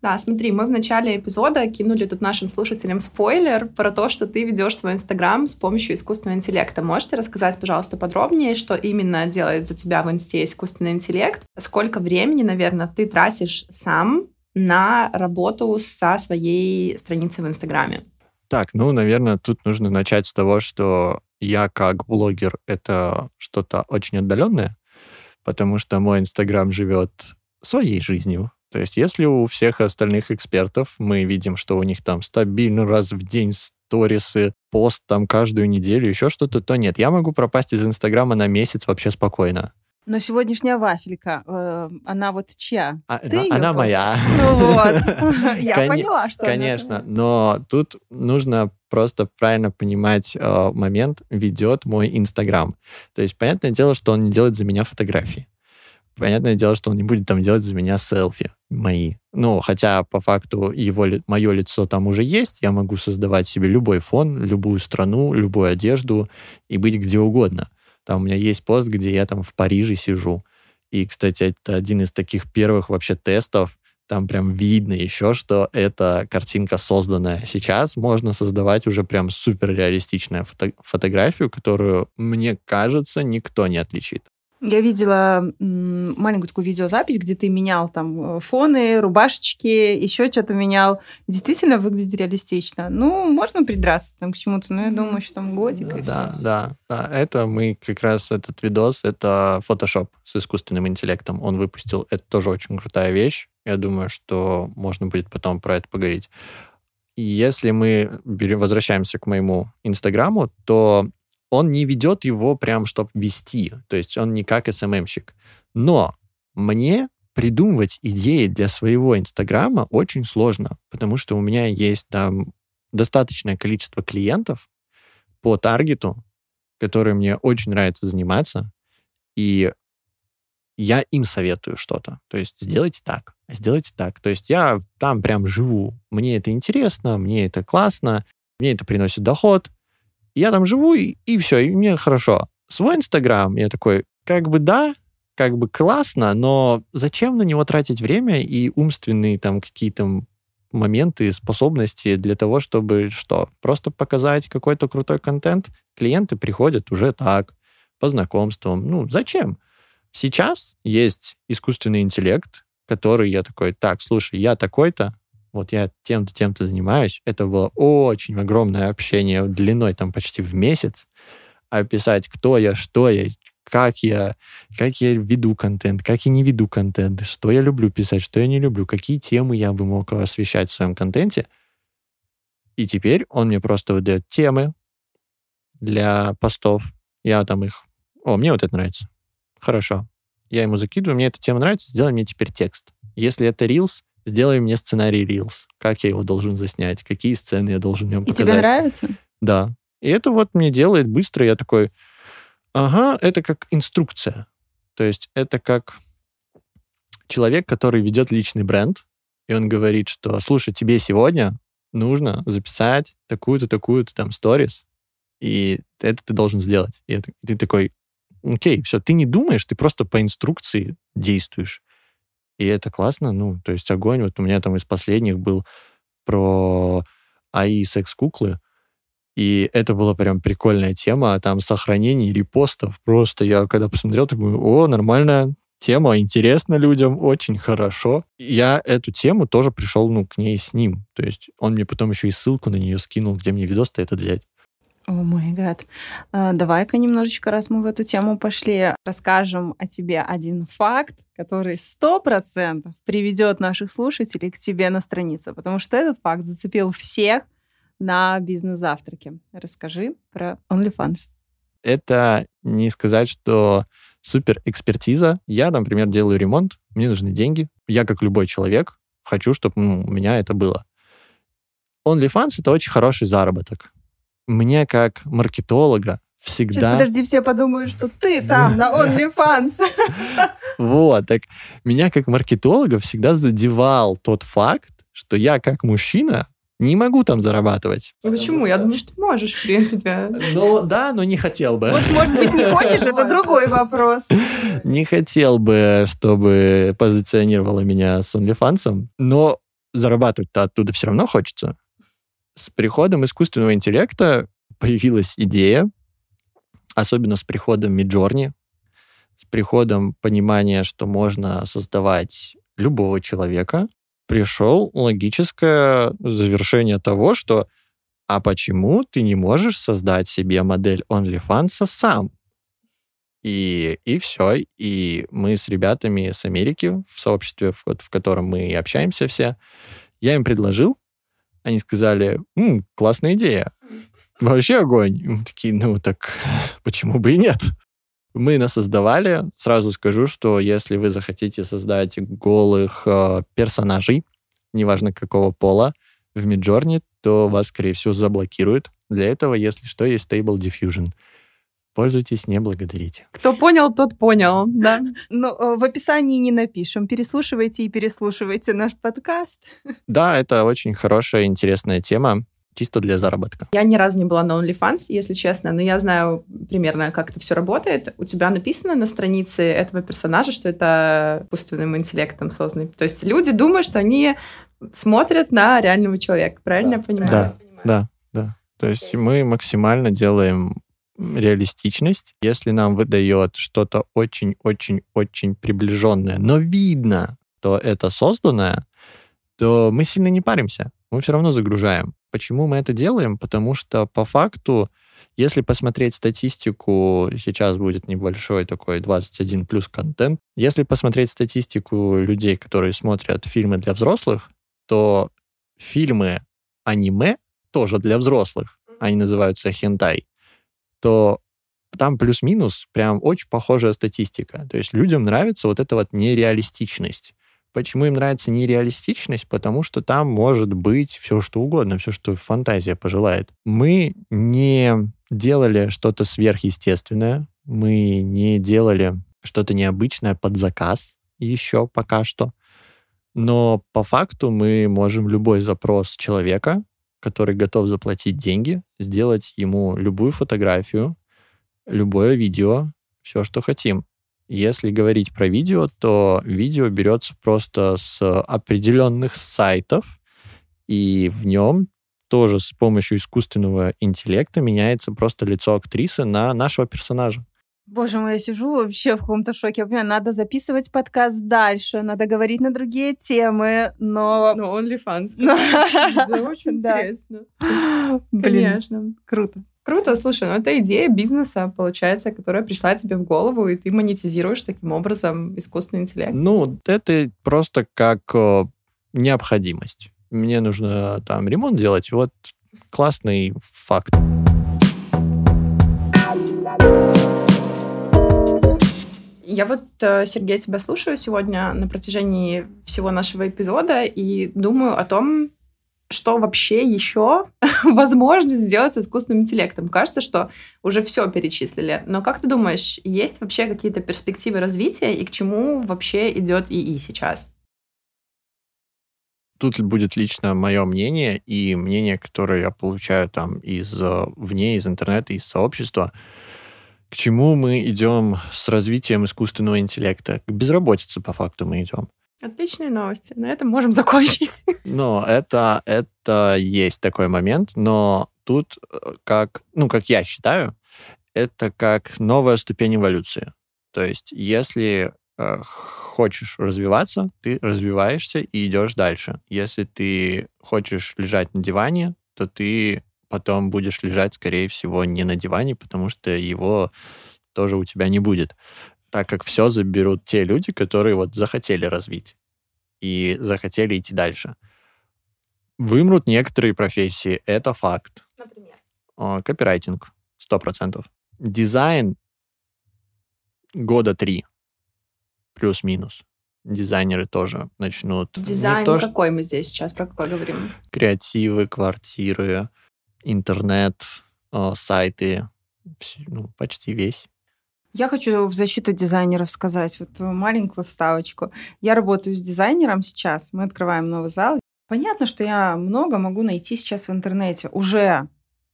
Да, смотри, мы в начале эпизода кинули тут нашим слушателям спойлер про то, что ты ведешь свой Инстаграм с помощью искусственного интеллекта. Можете рассказать, пожалуйста, подробнее, что именно делает за тебя в Инсте искусственный интеллект? Сколько времени, наверное, ты тратишь сам на работу со своей страницей в Инстаграме? Так, ну, наверное, тут нужно начать с того, что я как блогер — это что-то очень отдаленное, потому что мой Инстаграм живет своей жизнью. То есть если у всех остальных экспертов мы видим, что у них там стабильно раз в день сторисы, пост там каждую неделю, еще что-то, то нет. Я могу пропасть из Инстаграма на месяц вообще спокойно. Но сегодняшняя вафелька, э, она вот чья? А, Ты она моя. Ну вот, я поняла, что Конечно, но тут нужно просто правильно понимать э, момент, ведет мой Инстаграм. То есть, понятное дело, что он не делает за меня фотографии. Понятное дело, что он не будет там делать за меня селфи мои. Ну, хотя по факту его, мое лицо там уже есть, я могу создавать себе любой фон, любую страну, любую одежду и быть где угодно. Там у меня есть пост, где я там в Париже сижу. И, кстати, это один из таких первых вообще тестов. Там прям видно еще, что эта картинка созданная. Сейчас можно создавать уже прям супер реалистичную фото фотографию, которую, мне кажется, никто не отличит. Я видела маленькую такую видеозапись, где ты менял там э, фоны, рубашечки, еще что-то менял. Действительно выглядит реалистично. Ну, можно придраться там к чему-то, но я думаю, что там годик. Да, да, да. Это мы как раз этот видос, это Photoshop с искусственным интеллектом. Он выпустил. Это тоже очень крутая вещь. Я думаю, что можно будет потом про это поговорить. Если мы возвращаемся к моему Инстаграму, то он не ведет его прям, чтобы вести. То есть он не как СММщик. Но мне придумывать идеи для своего Инстаграма очень сложно, потому что у меня есть там достаточное количество клиентов по таргету, которые мне очень нравится заниматься, и я им советую что-то. То есть сделайте так, сделайте так. То есть я там прям живу. Мне это интересно, мне это классно, мне это приносит доход, я там живу, и, и все, и мне хорошо. Свой Инстаграм, я такой, как бы да, как бы классно, но зачем на него тратить время и умственные там какие-то моменты, способности для того, чтобы что? Просто показать какой-то крутой контент? Клиенты приходят уже так, по знакомствам. Ну, зачем? Сейчас есть искусственный интеллект, который я такой, так, слушай, я такой-то, вот я тем-то, тем-то занимаюсь. Это было очень огромное общение длиной там почти в месяц. Описать, кто я, что я, как я, как я веду контент, как я не веду контент, что я люблю писать, что я не люблю, какие темы я бы мог освещать в своем контенте. И теперь он мне просто выдает темы для постов. Я там их... О, мне вот это нравится. Хорошо. Я ему закидываю, мне эта тема нравится, сделай мне теперь текст. Если это Reels, сделай мне сценарий Reels. Как я его должен заснять, какие сцены я должен в нем показать. И тебе нравится? Да. И это вот мне делает быстро. Я такой, ага, это как инструкция. То есть это как человек, который ведет личный бренд, и он говорит, что, слушай, тебе сегодня нужно записать такую-то, такую-то там сторис, и это ты должен сделать. И ты такой, окей, все, ты не думаешь, ты просто по инструкции действуешь. И это классно, ну, то есть огонь. Вот у меня там из последних был про АИ секс-куклы, и это была прям прикольная тема, а там сохранение репостов. Просто я когда посмотрел, такой, о, нормальная тема, интересно людям, очень хорошо. Я эту тему тоже пришел, ну, к ней с ним. То есть он мне потом еще и ссылку на нее скинул, где мне видос-то этот взять. О мой гад. А, давай-ка немножечко, раз мы в эту тему пошли, расскажем о тебе один факт, который сто процентов приведет наших слушателей к тебе на страницу, потому что этот факт зацепил всех на бизнес-завтраке. Расскажи про OnlyFans. Это не сказать, что супер экспертиза. Я, например, делаю ремонт, мне нужны деньги. Я, как любой человек, хочу, чтобы ну, у меня это было. OnlyFans — это очень хороший заработок мне как маркетолога всегда... Сейчас, подожди, все подумают, что ты там на OnlyFans. Вот, так меня как маркетолога всегда задевал тот факт, что я как мужчина не могу там зарабатывать. А почему? Я думаю, что можешь, в принципе. Ну, да, но не хотел бы. Вот, может быть, не хочешь, это другой вопрос. Не хотел бы, чтобы позиционировала меня с OnlyFans, но зарабатывать-то оттуда все равно хочется с приходом искусственного интеллекта появилась идея, особенно с приходом Миджорни, с приходом понимания, что можно создавать любого человека, пришел логическое завершение того, что а почему ты не можешь создать себе модель OnlyFans сам? И, и все. И мы с ребятами с Америки в сообществе, вот, в котором мы общаемся все, я им предложил, они сказали, М, классная идея, вообще огонь. мы такие, ну так почему бы и нет? Мы нас создавали. Сразу скажу, что если вы захотите создать голых э, персонажей, неважно какого пола, в Midjourney, то вас, скорее всего, заблокируют. Для этого, если что, есть Stable Diffusion. Пользуйтесь, не благодарите. Кто понял, тот понял, да. Ну, э, в описании не напишем. Переслушивайте и переслушивайте наш подкаст. Да, это очень хорошая, интересная тема чисто для заработка. Я ни разу не была на OnlyFans, если честно, но я знаю примерно, как это все работает. У тебя написано на странице этого персонажа, что это искусственным интеллектом созданный. То есть люди думают, что они смотрят на реального человека. Правильно да. я понимаю? Да, да, да. То есть мы максимально делаем реалистичность. Если нам выдает что-то очень-очень-очень приближенное, но видно, что это созданное, то мы сильно не паримся. Мы все равно загружаем. Почему мы это делаем? Потому что по факту, если посмотреть статистику, сейчас будет небольшой такой 21 плюс контент. Если посмотреть статистику людей, которые смотрят фильмы для взрослых, то фильмы аниме тоже для взрослых, они называются хентай, то там плюс-минус прям очень похожая статистика. То есть людям нравится вот эта вот нереалистичность. Почему им нравится нереалистичность? Потому что там может быть все, что угодно, все, что фантазия пожелает. Мы не делали что-то сверхъестественное, мы не делали что-то необычное под заказ еще пока что. Но по факту мы можем любой запрос человека, который готов заплатить деньги, сделать ему любую фотографию, любое видео, все, что хотим. Если говорить про видео, то видео берется просто с определенных сайтов, и в нем тоже с помощью искусственного интеллекта меняется просто лицо актрисы на нашего персонажа. Боже мой, я сижу вообще в каком-то шоке. Понимаю, надо записывать подкаст дальше, надо говорить на другие темы, но... Ну, OnlyFans. Это очень интересно. Конечно. Круто. Круто, слушай, ну это идея бизнеса, получается, которая пришла тебе в голову, и ты монетизируешь таким образом искусственный интеллект. Ну, это просто как э, необходимость. Мне нужно там ремонт делать, вот классный факт. Я вот, э, Сергей, тебя слушаю сегодня на протяжении всего нашего эпизода и думаю о том, что вообще еще возможно сделать с искусственным интеллектом. Кажется, что уже все перечислили. Но как ты думаешь, есть вообще какие-то перспективы развития и к чему вообще идет ИИ сейчас? Тут будет лично мое мнение и мнение, которое я получаю там из э, вне, из интернета, из сообщества. К чему мы идем с развитием искусственного интеллекта? К безработице, по факту, мы идем. Отличные новости. На этом можем закончить. Но это, это есть такой момент, но тут, э, как, ну, как я считаю, это как новая ступень эволюции. То есть, если э, хочешь развиваться, ты развиваешься и идешь дальше. Если ты хочешь лежать на диване, то ты потом будешь лежать, скорее всего, не на диване, потому что его тоже у тебя не будет так как все заберут те люди, которые вот захотели развить и захотели идти дальше. Вымрут некоторые профессии, это факт. Например? Копирайтинг, сто процентов. Дизайн года три, плюс-минус. Дизайнеры тоже начнут. Дизайн то, какой мы здесь сейчас, про какой говорим? Креативы, квартиры, интернет, сайты, ну, почти весь. Я хочу в защиту дизайнеров сказать вот маленькую вставочку. Я работаю с дизайнером сейчас, мы открываем новый зал. Понятно, что я много могу найти сейчас в интернете, уже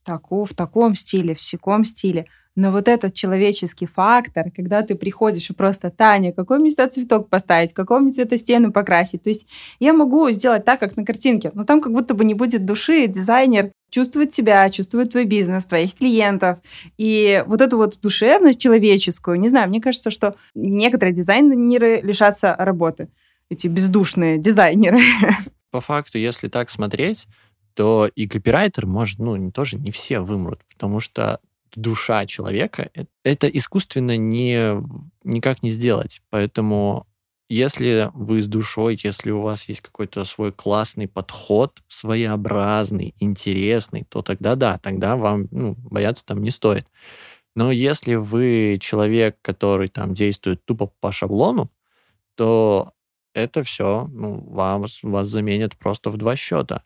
таку, в таком стиле, в сяком стиле. Но вот этот человеческий фактор, когда ты приходишь и просто, Таня, какой мне сюда цветок поставить, какой мне цвета стены покрасить. То есть я могу сделать так, как на картинке, но там как будто бы не будет души, дизайнер чувствует тебя, чувствует твой бизнес, твоих клиентов. И вот эту вот душевность человеческую, не знаю, мне кажется, что некоторые дизайнеры лишатся работы. Эти бездушные дизайнеры. По факту, если так смотреть, то и копирайтер может, ну, тоже не все вымрут, потому что душа человека это искусственно не, никак не сделать. Поэтому если вы с душой, если у вас есть какой-то свой классный подход, своеобразный, интересный, то тогда да, тогда вам ну, бояться там не стоит. Но если вы человек, который там действует тупо по шаблону, то это все ну, вам, вас заменят просто в два счета.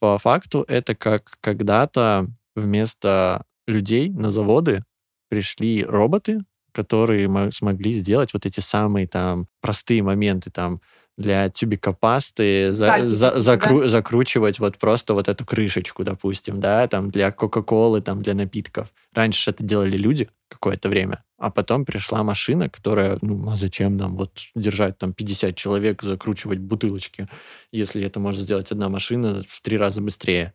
По факту это как когда-то вместо людей на заводы пришли роботы, которые смогли сделать вот эти самые там простые моменты там для тюбика пасты за, за, закру, да? закручивать вот просто вот эту крышечку, допустим, да, там для Кока-Колы, там для напитков. Раньше это делали люди какое-то время, а потом пришла машина, которая, ну, а зачем нам вот держать там 50 человек, закручивать бутылочки, если это может сделать одна машина в три раза быстрее.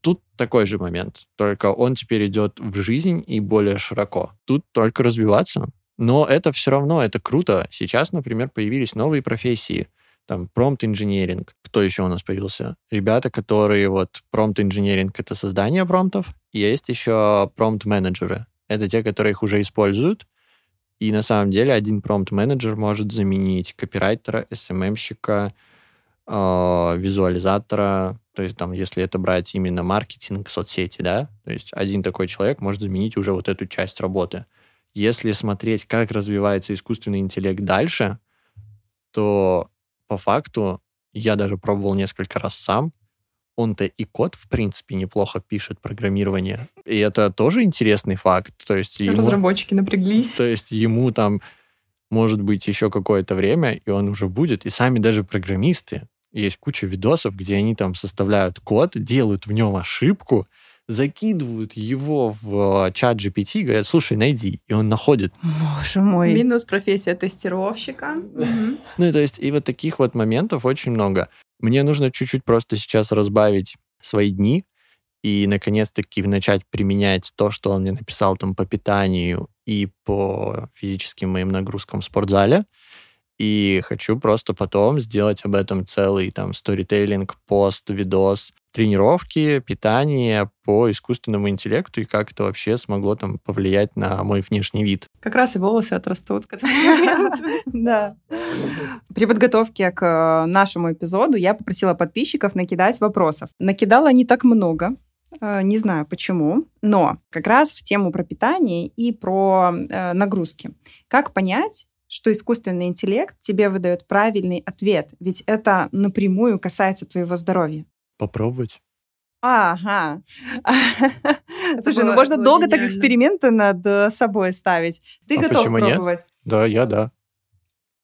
Тут такой же момент, только он теперь идет в жизнь и более широко. Тут только развиваться. Но это все равно, это круто. Сейчас, например, появились новые профессии. Там промпт инженеринг. Кто еще у нас появился? Ребята, которые вот промпт инженеринг это создание промптов. Есть еще промпт менеджеры. Это те, которые их уже используют. И на самом деле один промпт менеджер может заменить копирайтера, SMM-щика, э, визуализатора, то есть там, если это брать именно маркетинг, соцсети, да, то есть один такой человек может заменить уже вот эту часть работы. Если смотреть, как развивается искусственный интеллект дальше, то по факту я даже пробовал несколько раз сам. Он-то и код, в принципе, неплохо пишет программирование. И это тоже интересный факт. То есть ему, Разработчики напряглись. То есть ему там может быть еще какое-то время, и он уже будет. И сами даже программисты, есть куча видосов, где они там составляют код, делают в нем ошибку, закидывают его в э, чат GPT, говорят, слушай, найди, и он находит. Боже мой. Минус профессия тестировщика. Ну, то есть, и вот таких вот моментов очень много. Мне нужно чуть-чуть просто сейчас разбавить свои дни и, наконец-таки, начать применять то, что он мне написал там по питанию и по физическим моим нагрузкам в спортзале. И хочу просто потом сделать об этом целый там сторителлинг, пост, видос, тренировки, питание по искусственному интеллекту и как это вообще смогло там повлиять на мой внешний вид. Как раз и волосы отрастут. Да. При подготовке к э, нашему эпизоду я попросила подписчиков накидать вопросов. Накидала не так много, э, не знаю почему, но как раз в тему про питание и про э, нагрузки. Как понять, что искусственный интеллект тебе выдает правильный ответ, ведь это напрямую касается твоего здоровья. Попробовать. Ага. Слушай, ну можно долго так эксперименты над э, собой ставить. Ты а готов пробовать? Да, я да.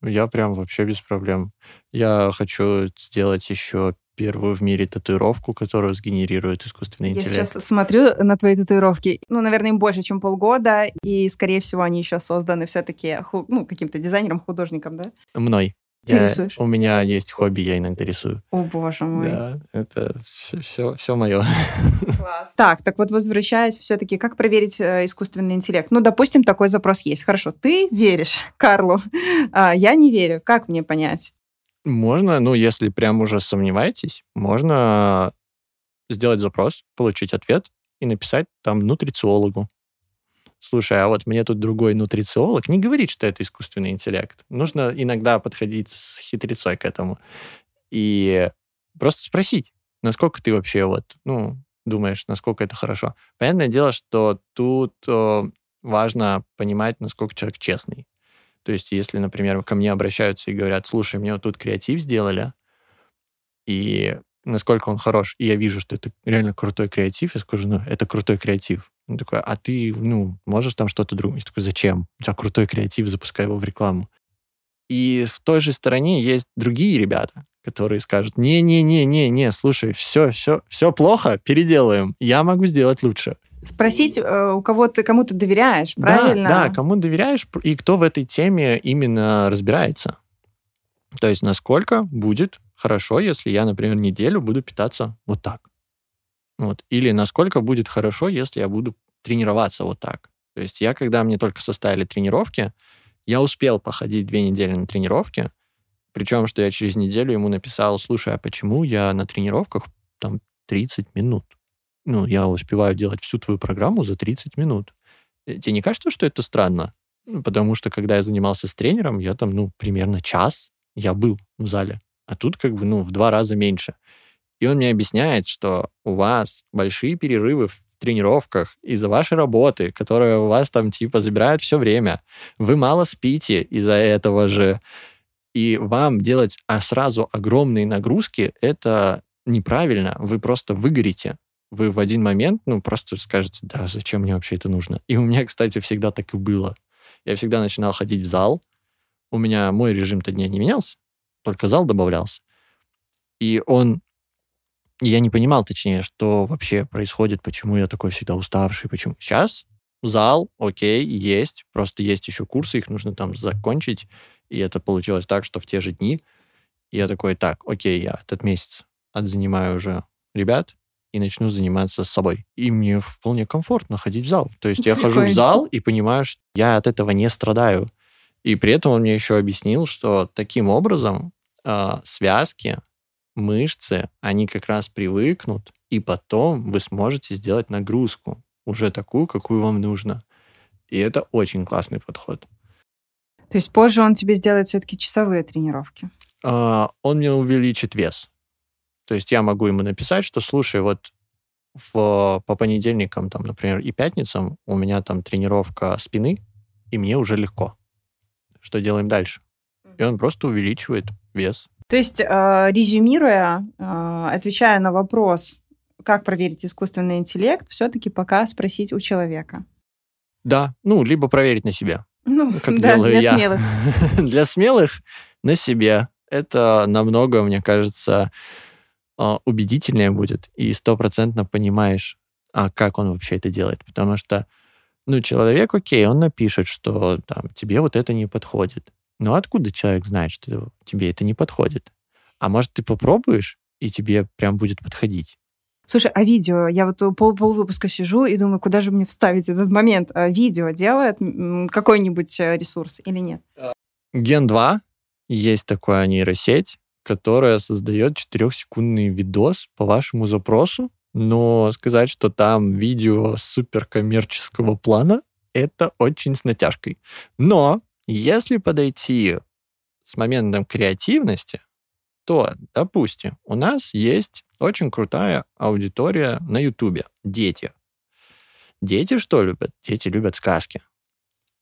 Я прям вообще без проблем. Я хочу сделать еще первую в мире татуировку, которую сгенерирует искусственный интеллект. Я сейчас смотрю на твои татуировки. Ну, наверное, им больше, чем полгода, и, скорее всего, они еще созданы все-таки ну, каким-то дизайнером, художником, да? Мной. Ты я, рисуешь? У меня есть хобби, я иногда рисую. О, боже мой. Да, это все, все, все мое. Класс. Так, так вот возвращаясь все-таки, как проверить э, искусственный интеллект? Ну, допустим, такой запрос есть. Хорошо, ты веришь Карлу, а я не верю. Как мне понять? Можно, ну, если прям уже сомневаетесь, можно сделать запрос, получить ответ и написать там нутрициологу. Слушай, а вот мне тут другой нутрициолог не говорит, что это искусственный интеллект. Нужно иногда подходить с хитрецой к этому и просто спросить, насколько ты вообще вот, ну, думаешь, насколько это хорошо. Понятное дело, что тут э, важно понимать, насколько человек честный. То есть, если, например, ко мне обращаются и говорят, слушай, мне вот тут креатив сделали, и насколько он хорош, и я вижу, что это реально крутой креатив, я скажу, ну, это крутой креатив. Он такой, а ты, ну, можешь там что-то другое? Я такой, зачем? У тебя крутой креатив, запускай его в рекламу. И в той же стороне есть другие ребята, которые скажут, не-не-не-не-не, слушай, все, все, все плохо, переделаем, я могу сделать лучше. Спросить, э, у кого ты, кому ты доверяешь, правильно? Да, да, кому доверяешь и кто в этой теме именно разбирается. То есть насколько будет хорошо, если я, например, неделю буду питаться вот так. Вот. Или насколько будет хорошо, если я буду тренироваться вот так. То есть я, когда мне только составили тренировки, я успел походить две недели на тренировки, причем, что я через неделю ему написал, слушай, а почему я на тренировках там 30 минут. Ну, я успеваю делать всю твою программу за 30 минут. Э, тебе не кажется, что это странно? Ну, потому что, когда я занимался с тренером, я там, ну, примерно час я был в зале. А тут как бы, ну, в два раза меньше. И он мне объясняет, что у вас большие перерывы в тренировках из-за вашей работы, которая у вас там типа забирает все время. Вы мало спите из-за этого же. И вам делать а сразу огромные нагрузки, это неправильно. Вы просто выгорите. Вы в один момент, ну, просто скажете, да, зачем мне вообще это нужно? И у меня, кстати, всегда так и было. Я всегда начинал ходить в зал. У меня мой режим-то дня не менялся, только зал добавлялся. И он я не понимал, точнее, что вообще происходит, почему я такой всегда уставший, почему. Сейчас зал, окей, есть, просто есть еще курсы, их нужно там закончить, и это получилось так, что в те же дни я такой, так, окей, я этот месяц отзанимаю уже ребят и начну заниматься с собой. И мне вполне комфортно ходить в зал. То есть я хожу в зал и понимаю, что я от этого не страдаю. И при этом он мне еще объяснил, что таким образом э, связки мышцы, они как раз привыкнут, и потом вы сможете сделать нагрузку, уже такую, какую вам нужно. И это очень классный подход. То есть позже он тебе сделает все-таки часовые тренировки? А, он мне увеличит вес. То есть я могу ему написать, что, слушай, вот в, по понедельникам, там, например, и пятницам у меня там тренировка спины, и мне уже легко. Что делаем дальше? И он просто увеличивает вес. То есть, э, резюмируя, э, отвечая на вопрос, как проверить искусственный интеллект, все-таки пока спросить у человека. Да, ну, либо проверить на себе. Ну, как да, делаю для я. смелых. для смелых на себе. Это намного, мне кажется, убедительнее будет. И стопроцентно понимаешь, а как он вообще это делает. Потому что, ну, человек, окей, он напишет, что там тебе вот это не подходит. Но откуда человек знает, что тебе это не подходит? А может, ты попробуешь, и тебе прям будет подходить? Слушай, а видео? Я вот пол, пол выпуска сижу и думаю, куда же мне вставить этот момент? А видео делает какой-нибудь э, ресурс или нет? Ген 2 есть такая нейросеть, которая создает 4-секундный видос по вашему запросу, но сказать, что там видео суперкоммерческого плана, это очень с натяжкой. Но если подойти с моментом креативности, то, допустим, у нас есть очень крутая аудитория на Ютубе. Дети. Дети что любят? Дети любят сказки.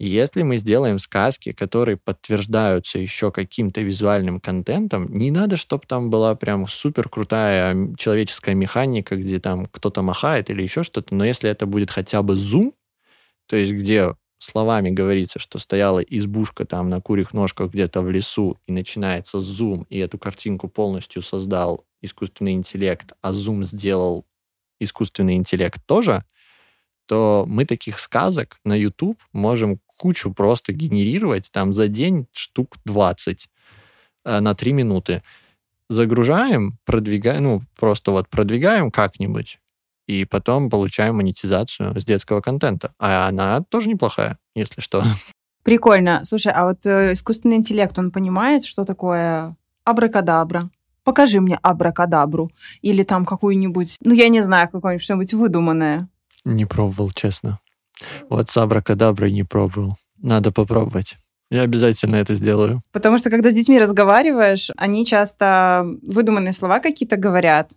Если мы сделаем сказки, которые подтверждаются еще каким-то визуальным контентом, не надо, чтобы там была прям супер крутая человеческая механика, где там кто-то махает или еще что-то, но если это будет хотя бы зум, то есть где словами говорится, что стояла избушка там на курьих ножках где-то в лесу, и начинается зум, и эту картинку полностью создал искусственный интеллект, а зум сделал искусственный интеллект тоже, то мы таких сказок на YouTube можем кучу просто генерировать там за день штук 20 э, на 3 минуты. Загружаем, продвигаем, ну, просто вот продвигаем как-нибудь, и потом получаем монетизацию с детского контента. А она тоже неплохая, если что. Прикольно. Слушай, а вот э, искусственный интеллект, он понимает, что такое абракадабра? Покажи мне абракадабру. Или там какую-нибудь, ну, я не знаю, какое-нибудь что-нибудь выдуманное. Не пробовал, честно. Вот с абракадаброй не пробовал. Надо попробовать. Я обязательно это сделаю. Потому что, когда с детьми разговариваешь, они часто выдуманные слова какие-то говорят,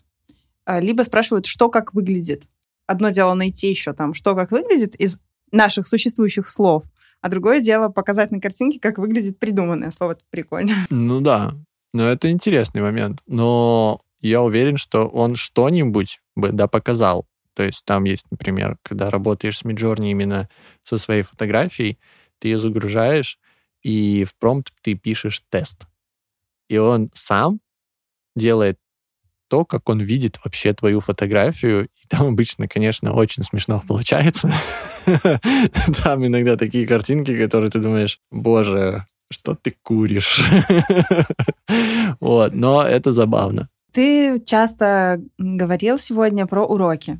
а, либо спрашивают, что как выглядит. Одно дело найти еще там, что как выглядит из наших существующих слов, а другое дело показать на картинке, как выглядит придуманное слово. Это прикольно. Ну да, но это интересный момент. Но я уверен, что он что-нибудь бы да показал. То есть там есть, например, когда работаешь с Midjourney именно со своей фотографией, ты ее загружаешь, и в промпт ты пишешь тест. И он сам делает то, как он видит вообще твою фотографию. И там обычно, конечно, очень смешно получается. Там иногда такие картинки, которые ты думаешь, боже, что ты куришь? Вот, но это забавно. Ты часто говорил сегодня про уроки.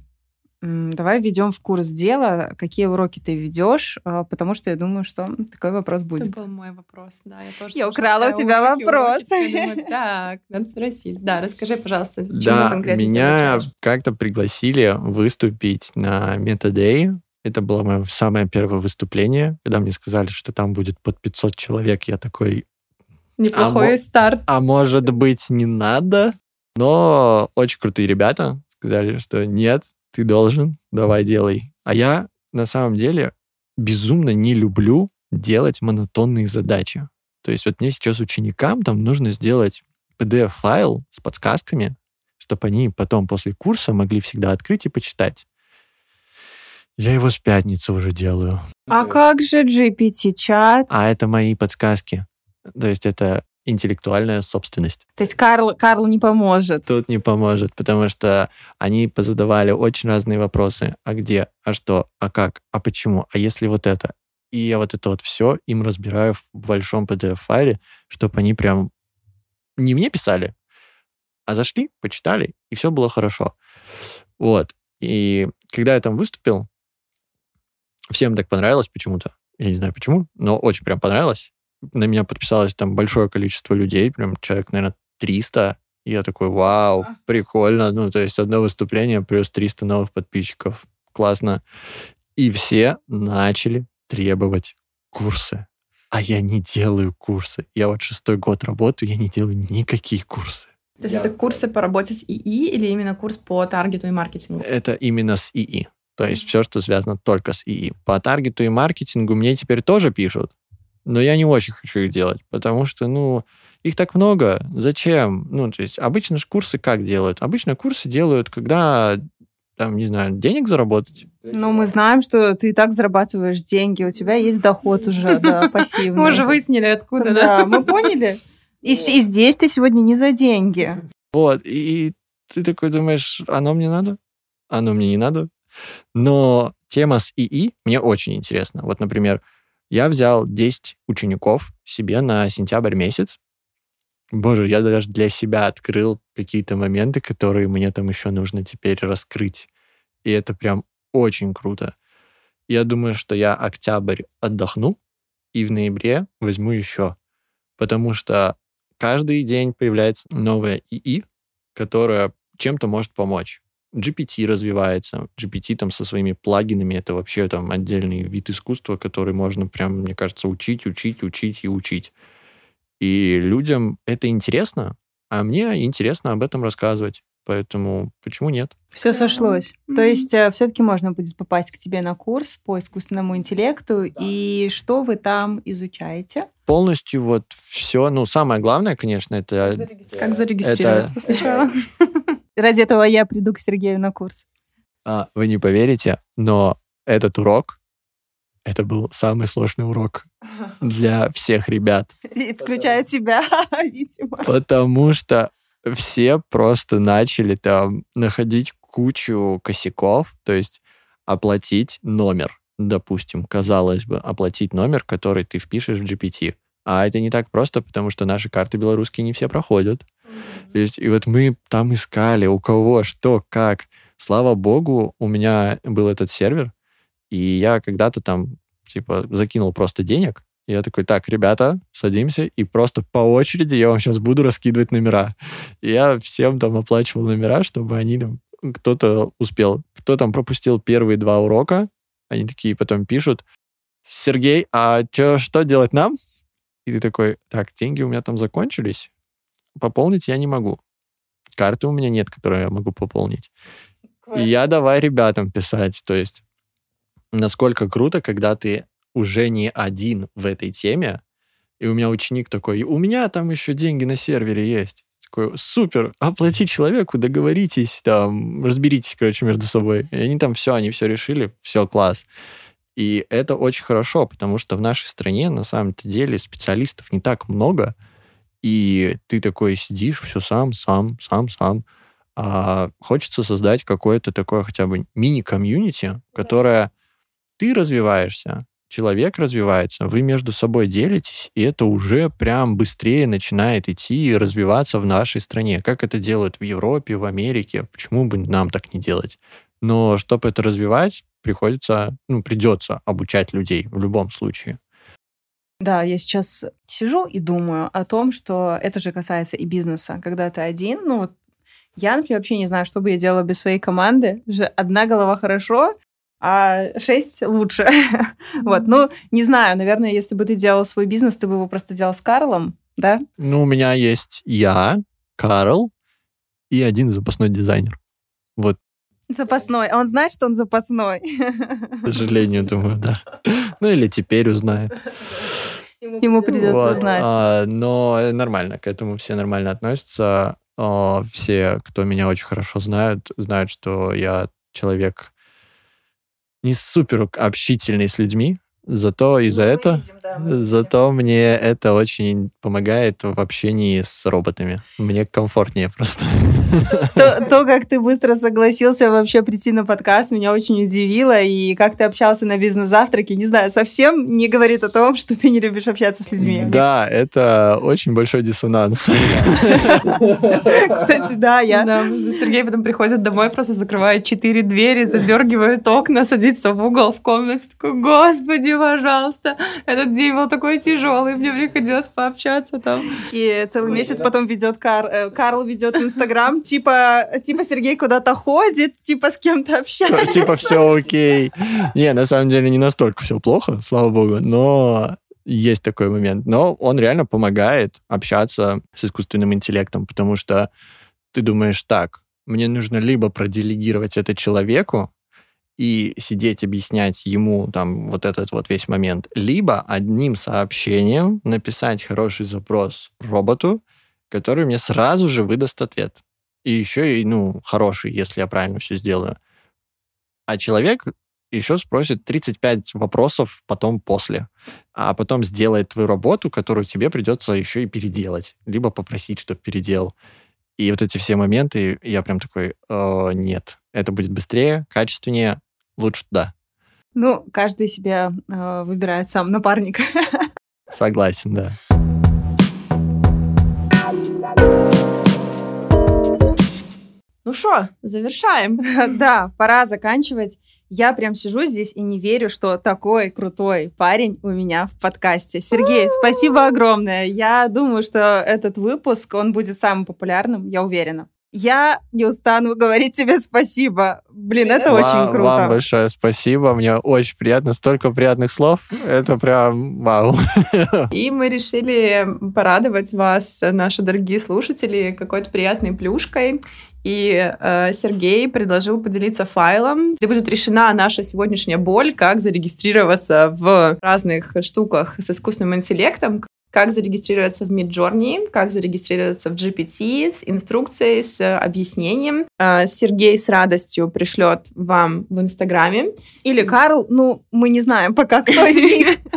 Давай введем в курс дела, какие уроки ты ведешь, а, потому что я думаю, что такой вопрос будет. Это был мой вопрос, да. Я, тоже я украла у тебя уроки, вопрос. Уроки, думаю, так, надо спросить. Да, расскажи, пожалуйста, чему Да, конкретно меня как-то пригласили выступить на Metadэй. Это было мое самое первое выступление, когда мне сказали, что там будет под 500 человек. Я такой, Неплохой мо- старт. а может быть не надо? Но очень крутые ребята сказали, что нет, ты должен, давай делай. А я на самом деле безумно не люблю делать монотонные задачи. То есть вот мне сейчас ученикам там нужно сделать PDF-файл с подсказками, чтобы они потом после курса могли всегда открыть и почитать. Я его с пятницы уже делаю. А как же GPT-чат? А это мои подсказки. То есть это интеллектуальная собственность. То есть Карл, Карл не поможет. Тут не поможет, потому что они позадавали очень разные вопросы. А где? А что? А как? А почему? А если вот это? И я вот это вот все им разбираю в большом PDF-файле, чтобы они прям не мне писали, а зашли, почитали, и все было хорошо. Вот. И когда я там выступил, всем так понравилось почему-то. Я не знаю почему, но очень прям понравилось. На меня подписалось там большое количество людей, прям человек, наверное, 300. И я такой, вау, прикольно. Ну, то есть одно выступление плюс 300 новых подписчиков. Классно. И все начали требовать курсы. А я не делаю курсы. Я вот шестой год работаю, я не делаю никакие курсы. То есть это курсы по работе с ИИ или именно курс по таргету и маркетингу? Это именно с ИИ. То есть все, что связано только с ИИ. По таргету и маркетингу мне теперь тоже пишут, но я не очень хочу их делать, потому что, ну, их так много. Зачем? Ну, то есть обычно же курсы как делают? Обычно курсы делают, когда, там, не знаю, денег заработать. Ну, мы знаем, что ты и так зарабатываешь деньги, у тебя есть доход уже, да, пассивный. Мы уже выяснили, откуда, да? Да, мы поняли. И, и здесь ты сегодня не за деньги. Вот, и ты такой думаешь, оно мне надо? Оно мне не надо. Но тема с ИИ мне очень интересна. Вот, например, я взял 10 учеников себе на сентябрь месяц. Боже, я даже для себя открыл какие-то моменты, которые мне там еще нужно теперь раскрыть. И это прям очень круто. Я думаю, что я октябрь отдохну, и в ноябре возьму еще. Потому что каждый день появляется новая ИИ, которая чем-то может помочь. GPT развивается. GPT там со своими плагинами это вообще там отдельный вид искусства, который можно прям, мне кажется, учить, учить, учить и учить. И людям это интересно, а мне интересно об этом рассказывать. Поэтому почему нет? Все сошлось. То Мгм. есть все-таки можно будет попасть к тебе на курс по искусственному интеллекту. И что вы там изучаете? Полностью вот все, ну, самое главное, конечно, это Как зарегистрироваться сначала? Ради этого я приду к Сергею на курс. А, вы не поверите, но этот урок, это был самый сложный урок для всех ребят. И Включая тебя, видимо. Потому что все просто начали там находить кучу косяков, то есть оплатить номер, допустим, казалось бы, оплатить номер, который ты впишешь в GPT. А это не так просто, потому что наши карты белорусские не все проходят. То есть, и вот мы там искали, у кого, что, как. Слава богу, у меня был этот сервер, и я когда-то там, типа, закинул просто денег, и я такой, так, ребята, садимся, и просто по очереди я вам сейчас буду раскидывать номера. И я всем там оплачивал номера, чтобы они там, кто-то успел. Кто там пропустил первые два урока, они такие потом пишут, Сергей, а чё, что делать нам? И ты такой, так, деньги у меня там закончились, пополнить я не могу. Карты у меня нет, которые я могу пополнить. И я давай ребятам писать. То есть, насколько круто, когда ты уже не один в этой теме, и у меня ученик такой, у меня там еще деньги на сервере есть. Такой, супер, оплати человеку, договоритесь, там, разберитесь, короче, между собой. И они там все, они все решили, все, класс. И это очень хорошо, потому что в нашей стране на самом-то деле специалистов не так много, и ты такой сидишь, все сам, сам, сам, сам. А хочется создать какое-то такое хотя бы мини-комьюнити, которое ты развиваешься, человек развивается, вы между собой делитесь, и это уже прям быстрее начинает идти и развиваться в нашей стране. Как это делают в Европе, в Америке, почему бы нам так не делать? Но чтобы это развивать, приходится, ну, придется обучать людей в любом случае. Да, я сейчас сижу и думаю о том, что это же касается и бизнеса. Когда ты один, ну вот я, например, вообще не знаю, что бы я делала без своей команды. Одна голова хорошо, а шесть лучше. вот, ну, не знаю, наверное, если бы ты делал свой бизнес, ты бы его просто делал с Карлом, да? Ну, у меня есть я, Карл и один запасной дизайнер. Вот. Запасной. А он знает, что он запасной? К сожалению, думаю, да. Ну, или теперь узнает. Ему придется вот, узнать. А, но нормально, к этому все нормально относятся. А, все, кто меня очень хорошо знают, знают, что я человек не супер общительный с людьми, Зато ну, этого, видим, да, зато видим. мне это очень помогает в общении с роботами. Мне комфортнее просто. То, то, как ты быстро согласился вообще прийти на подкаст, меня очень удивило. И как ты общался на бизнес-завтраке, не знаю, совсем не говорит о том, что ты не любишь общаться с людьми. Да, это очень большой диссонанс. Кстати, да, я... Сергей потом приходит домой, просто закрывает четыре двери, задергивает окна, садится в угол в комнате, такой, господи, пожалуйста. Этот день был такой тяжелый, мне приходилось пообщаться там. И целый месяц потом ведет Кар... Э, Карл ведет Инстаграм, типа, типа Сергей куда-то ходит, типа с кем-то общается. Типа все окей. Не, на самом деле не настолько все плохо, слава богу, но есть такой момент. Но он реально помогает общаться с искусственным интеллектом, потому что ты думаешь так, мне нужно либо проделегировать это человеку, и сидеть объяснять ему там вот этот вот весь момент, либо одним сообщением написать хороший запрос роботу, который мне сразу же выдаст ответ. И еще и, ну, хороший, если я правильно все сделаю. А человек еще спросит 35 вопросов потом после, а потом сделает твою работу, которую тебе придется еще и переделать, либо попросить, чтобы переделал. И вот эти все моменты, я прям такой, э, нет, это будет быстрее, качественнее, лучше туда. Ну, каждый себе э, выбирает сам напарника. Согласен, да. Ну что, завершаем. да, пора заканчивать. Я прям сижу здесь и не верю, что такой крутой парень у меня в подкасте. Сергей, спасибо огромное. Я думаю, что этот выпуск, он будет самым популярным, я уверена. Я не устану говорить тебе спасибо. Блин, это вам, очень круто. Вам большое спасибо. Мне очень приятно. Столько приятных слов. Это прям вау. И мы решили порадовать вас, наши дорогие слушатели, какой-то приятной плюшкой. И э, Сергей предложил поделиться файлом, где будет решена наша сегодняшняя боль, как зарегистрироваться в разных штуках с искусственным интеллектом, как зарегистрироваться в Midjourney, как зарегистрироваться в GPT с инструкцией, с объяснением. А, Сергей с радостью пришлет вам в Инстаграме. Или Карл, ну, мы не знаем пока, кто из них.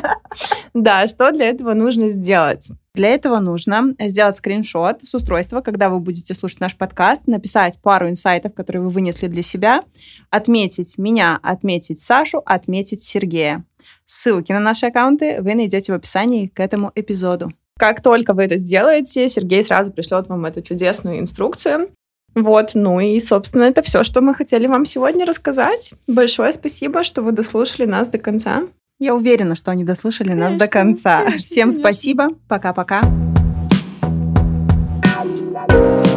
Да, что для этого нужно сделать? Для этого нужно сделать скриншот с устройства, когда вы будете слушать наш подкаст, написать пару инсайтов, которые вы вынесли для себя, отметить меня, отметить Сашу, отметить Сергея. Ссылки на наши аккаунты вы найдете в описании к этому эпизоду. Как только вы это сделаете, Сергей сразу пришлет вам эту чудесную инструкцию. Вот, ну и, собственно, это все, что мы хотели вам сегодня рассказать. Большое спасибо, что вы дослушали нас до конца. Я уверена, что они дослушали конечно, нас до конца. Конечно, Всем конечно. спасибо. Пока-пока. thank you